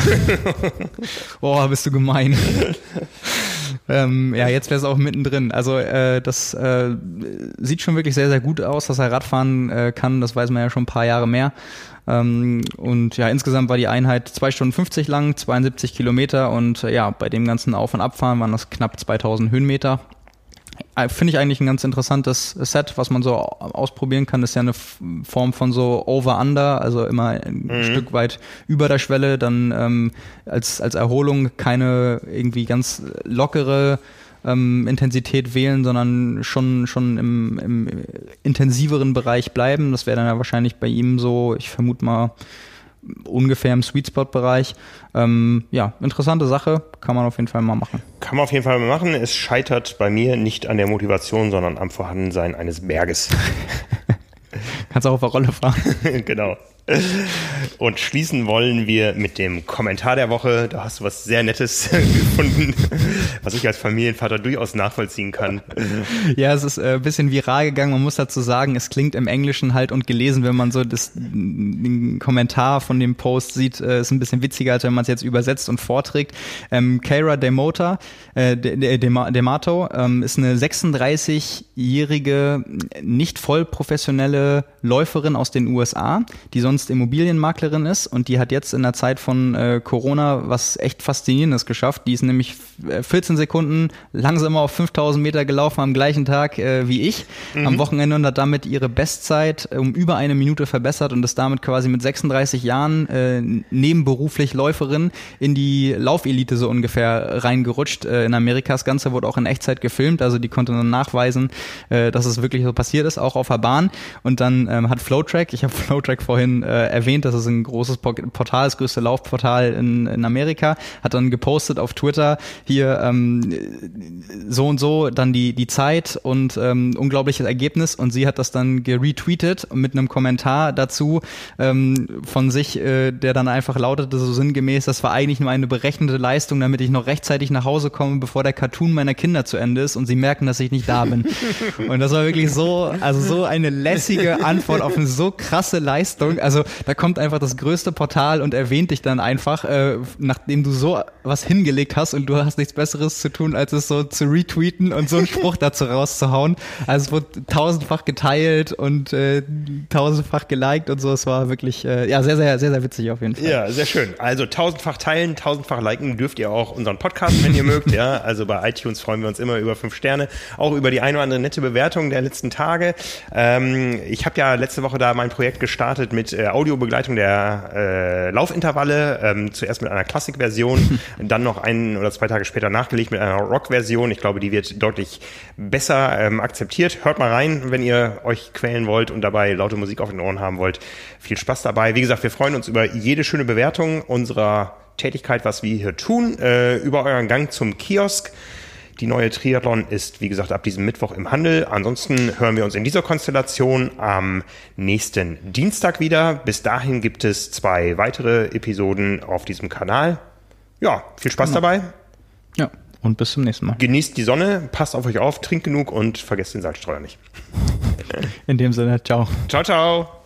Boah, bist du gemein. ähm, ja, jetzt wäre es auch mittendrin. Also äh, das äh, sieht schon wirklich sehr, sehr gut aus, dass er Radfahren äh, kann. Das weiß man ja schon ein paar Jahre mehr. Ähm, und ja, insgesamt war die Einheit zwei Stunden 50 lang, 72 Kilometer und äh, ja, bei dem ganzen Auf- und Abfahren waren das knapp 2000 Höhenmeter. Äh, finde ich eigentlich ein ganz interessantes Set, was man so ausprobieren kann. Das ist ja eine Form von so Over-Under, also immer ein mhm. Stück weit über der Schwelle, dann ähm, als, als Erholung keine irgendwie ganz lockere ähm, Intensität wählen, sondern schon, schon im, im intensiveren Bereich bleiben. Das wäre dann ja wahrscheinlich bei ihm so, ich vermute mal, ungefähr im Sweet Spot Bereich. Ähm, ja, interessante Sache, kann man auf jeden Fall mal machen. Kann man auf jeden Fall mal machen. Es scheitert bei mir nicht an der Motivation, sondern am Vorhandensein eines Berges. Kannst auch auf der Rolle fahren. genau. Und schließen wollen wir mit dem Kommentar der Woche. Da hast du was sehr Nettes gefunden, was ich als Familienvater durchaus nachvollziehen kann. Ja, es ist äh, ein bisschen viral gegangen. Man muss dazu sagen, es klingt im Englischen halt und gelesen, wenn man so das, den Kommentar von dem Post sieht, äh, ist ein bisschen witziger, als wenn man es jetzt übersetzt und vorträgt. Ähm, Keira Demota, äh, Demato, ähm, ist eine 36-jährige, nicht voll professionelle Läuferin aus den USA, die sonst sonst Immobilienmaklerin ist und die hat jetzt in der Zeit von äh, Corona was echt Faszinierendes geschafft. Die ist nämlich 14 äh, Sekunden langsamer auf 5000 Meter gelaufen am gleichen Tag äh, wie ich mhm. am Wochenende und hat damit ihre Bestzeit um über eine Minute verbessert und ist damit quasi mit 36 Jahren äh, nebenberuflich Läuferin in die Laufelite so ungefähr reingerutscht äh, in Amerika. Das Ganze wurde auch in Echtzeit gefilmt, also die konnte dann nachweisen, äh, dass es wirklich so passiert ist, auch auf der Bahn. Und dann ähm, hat Flowtrack, ich habe Flowtrack vorhin äh, erwähnt, das ist ein großes Portal, das größte Laufportal in, in Amerika, hat dann gepostet auf Twitter hier ähm, so und so dann die, die Zeit und ähm, unglaubliches Ergebnis und sie hat das dann geretweetet mit einem Kommentar dazu ähm, von sich, äh, der dann einfach lautete so sinngemäß, das war eigentlich nur eine berechnete Leistung, damit ich noch rechtzeitig nach Hause komme, bevor der Cartoon meiner Kinder zu Ende ist und sie merken, dass ich nicht da bin. und das war wirklich so, also so eine lässige Antwort auf eine so krasse Leistung. Also da kommt einfach das größte Portal und erwähnt dich dann einfach, äh, nachdem du so was hingelegt hast und du hast nichts Besseres zu tun, als es so zu retweeten und so einen Spruch dazu rauszuhauen. Also es wurde tausendfach geteilt und äh, tausendfach geliked und so. Es war wirklich äh, ja sehr, sehr, sehr, sehr witzig auf jeden Fall. Ja, sehr schön. Also tausendfach teilen, tausendfach liken dürft ihr auch unseren Podcast, wenn ihr mögt. Ja, also bei iTunes freuen wir uns immer über fünf Sterne, auch über die eine oder andere nette Bewertung der letzten Tage. Ähm, ich habe ja letzte Woche da mein Projekt gestartet mit äh, Audiobegleitung der äh, Laufintervalle. Ähm, zuerst mit einer Klassikversion, dann noch ein oder zwei Tage später nachgelegt mit einer Rock-Version. Ich glaube, die wird deutlich besser ähm, akzeptiert. Hört mal rein, wenn ihr euch quälen wollt und dabei laute Musik auf den Ohren haben wollt. Viel Spaß dabei. Wie gesagt, wir freuen uns über jede schöne Bewertung unserer Tätigkeit, was wir hier tun, äh, über euren Gang zum Kiosk. Die neue Triathlon ist, wie gesagt, ab diesem Mittwoch im Handel. Ansonsten hören wir uns in dieser Konstellation am nächsten Dienstag wieder. Bis dahin gibt es zwei weitere Episoden auf diesem Kanal. Ja, viel Spaß genau. dabei. Ja, und bis zum nächsten Mal. Genießt die Sonne, passt auf euch auf, trinkt genug und vergesst den Salzstreuer nicht. In dem Sinne, ciao. Ciao, ciao.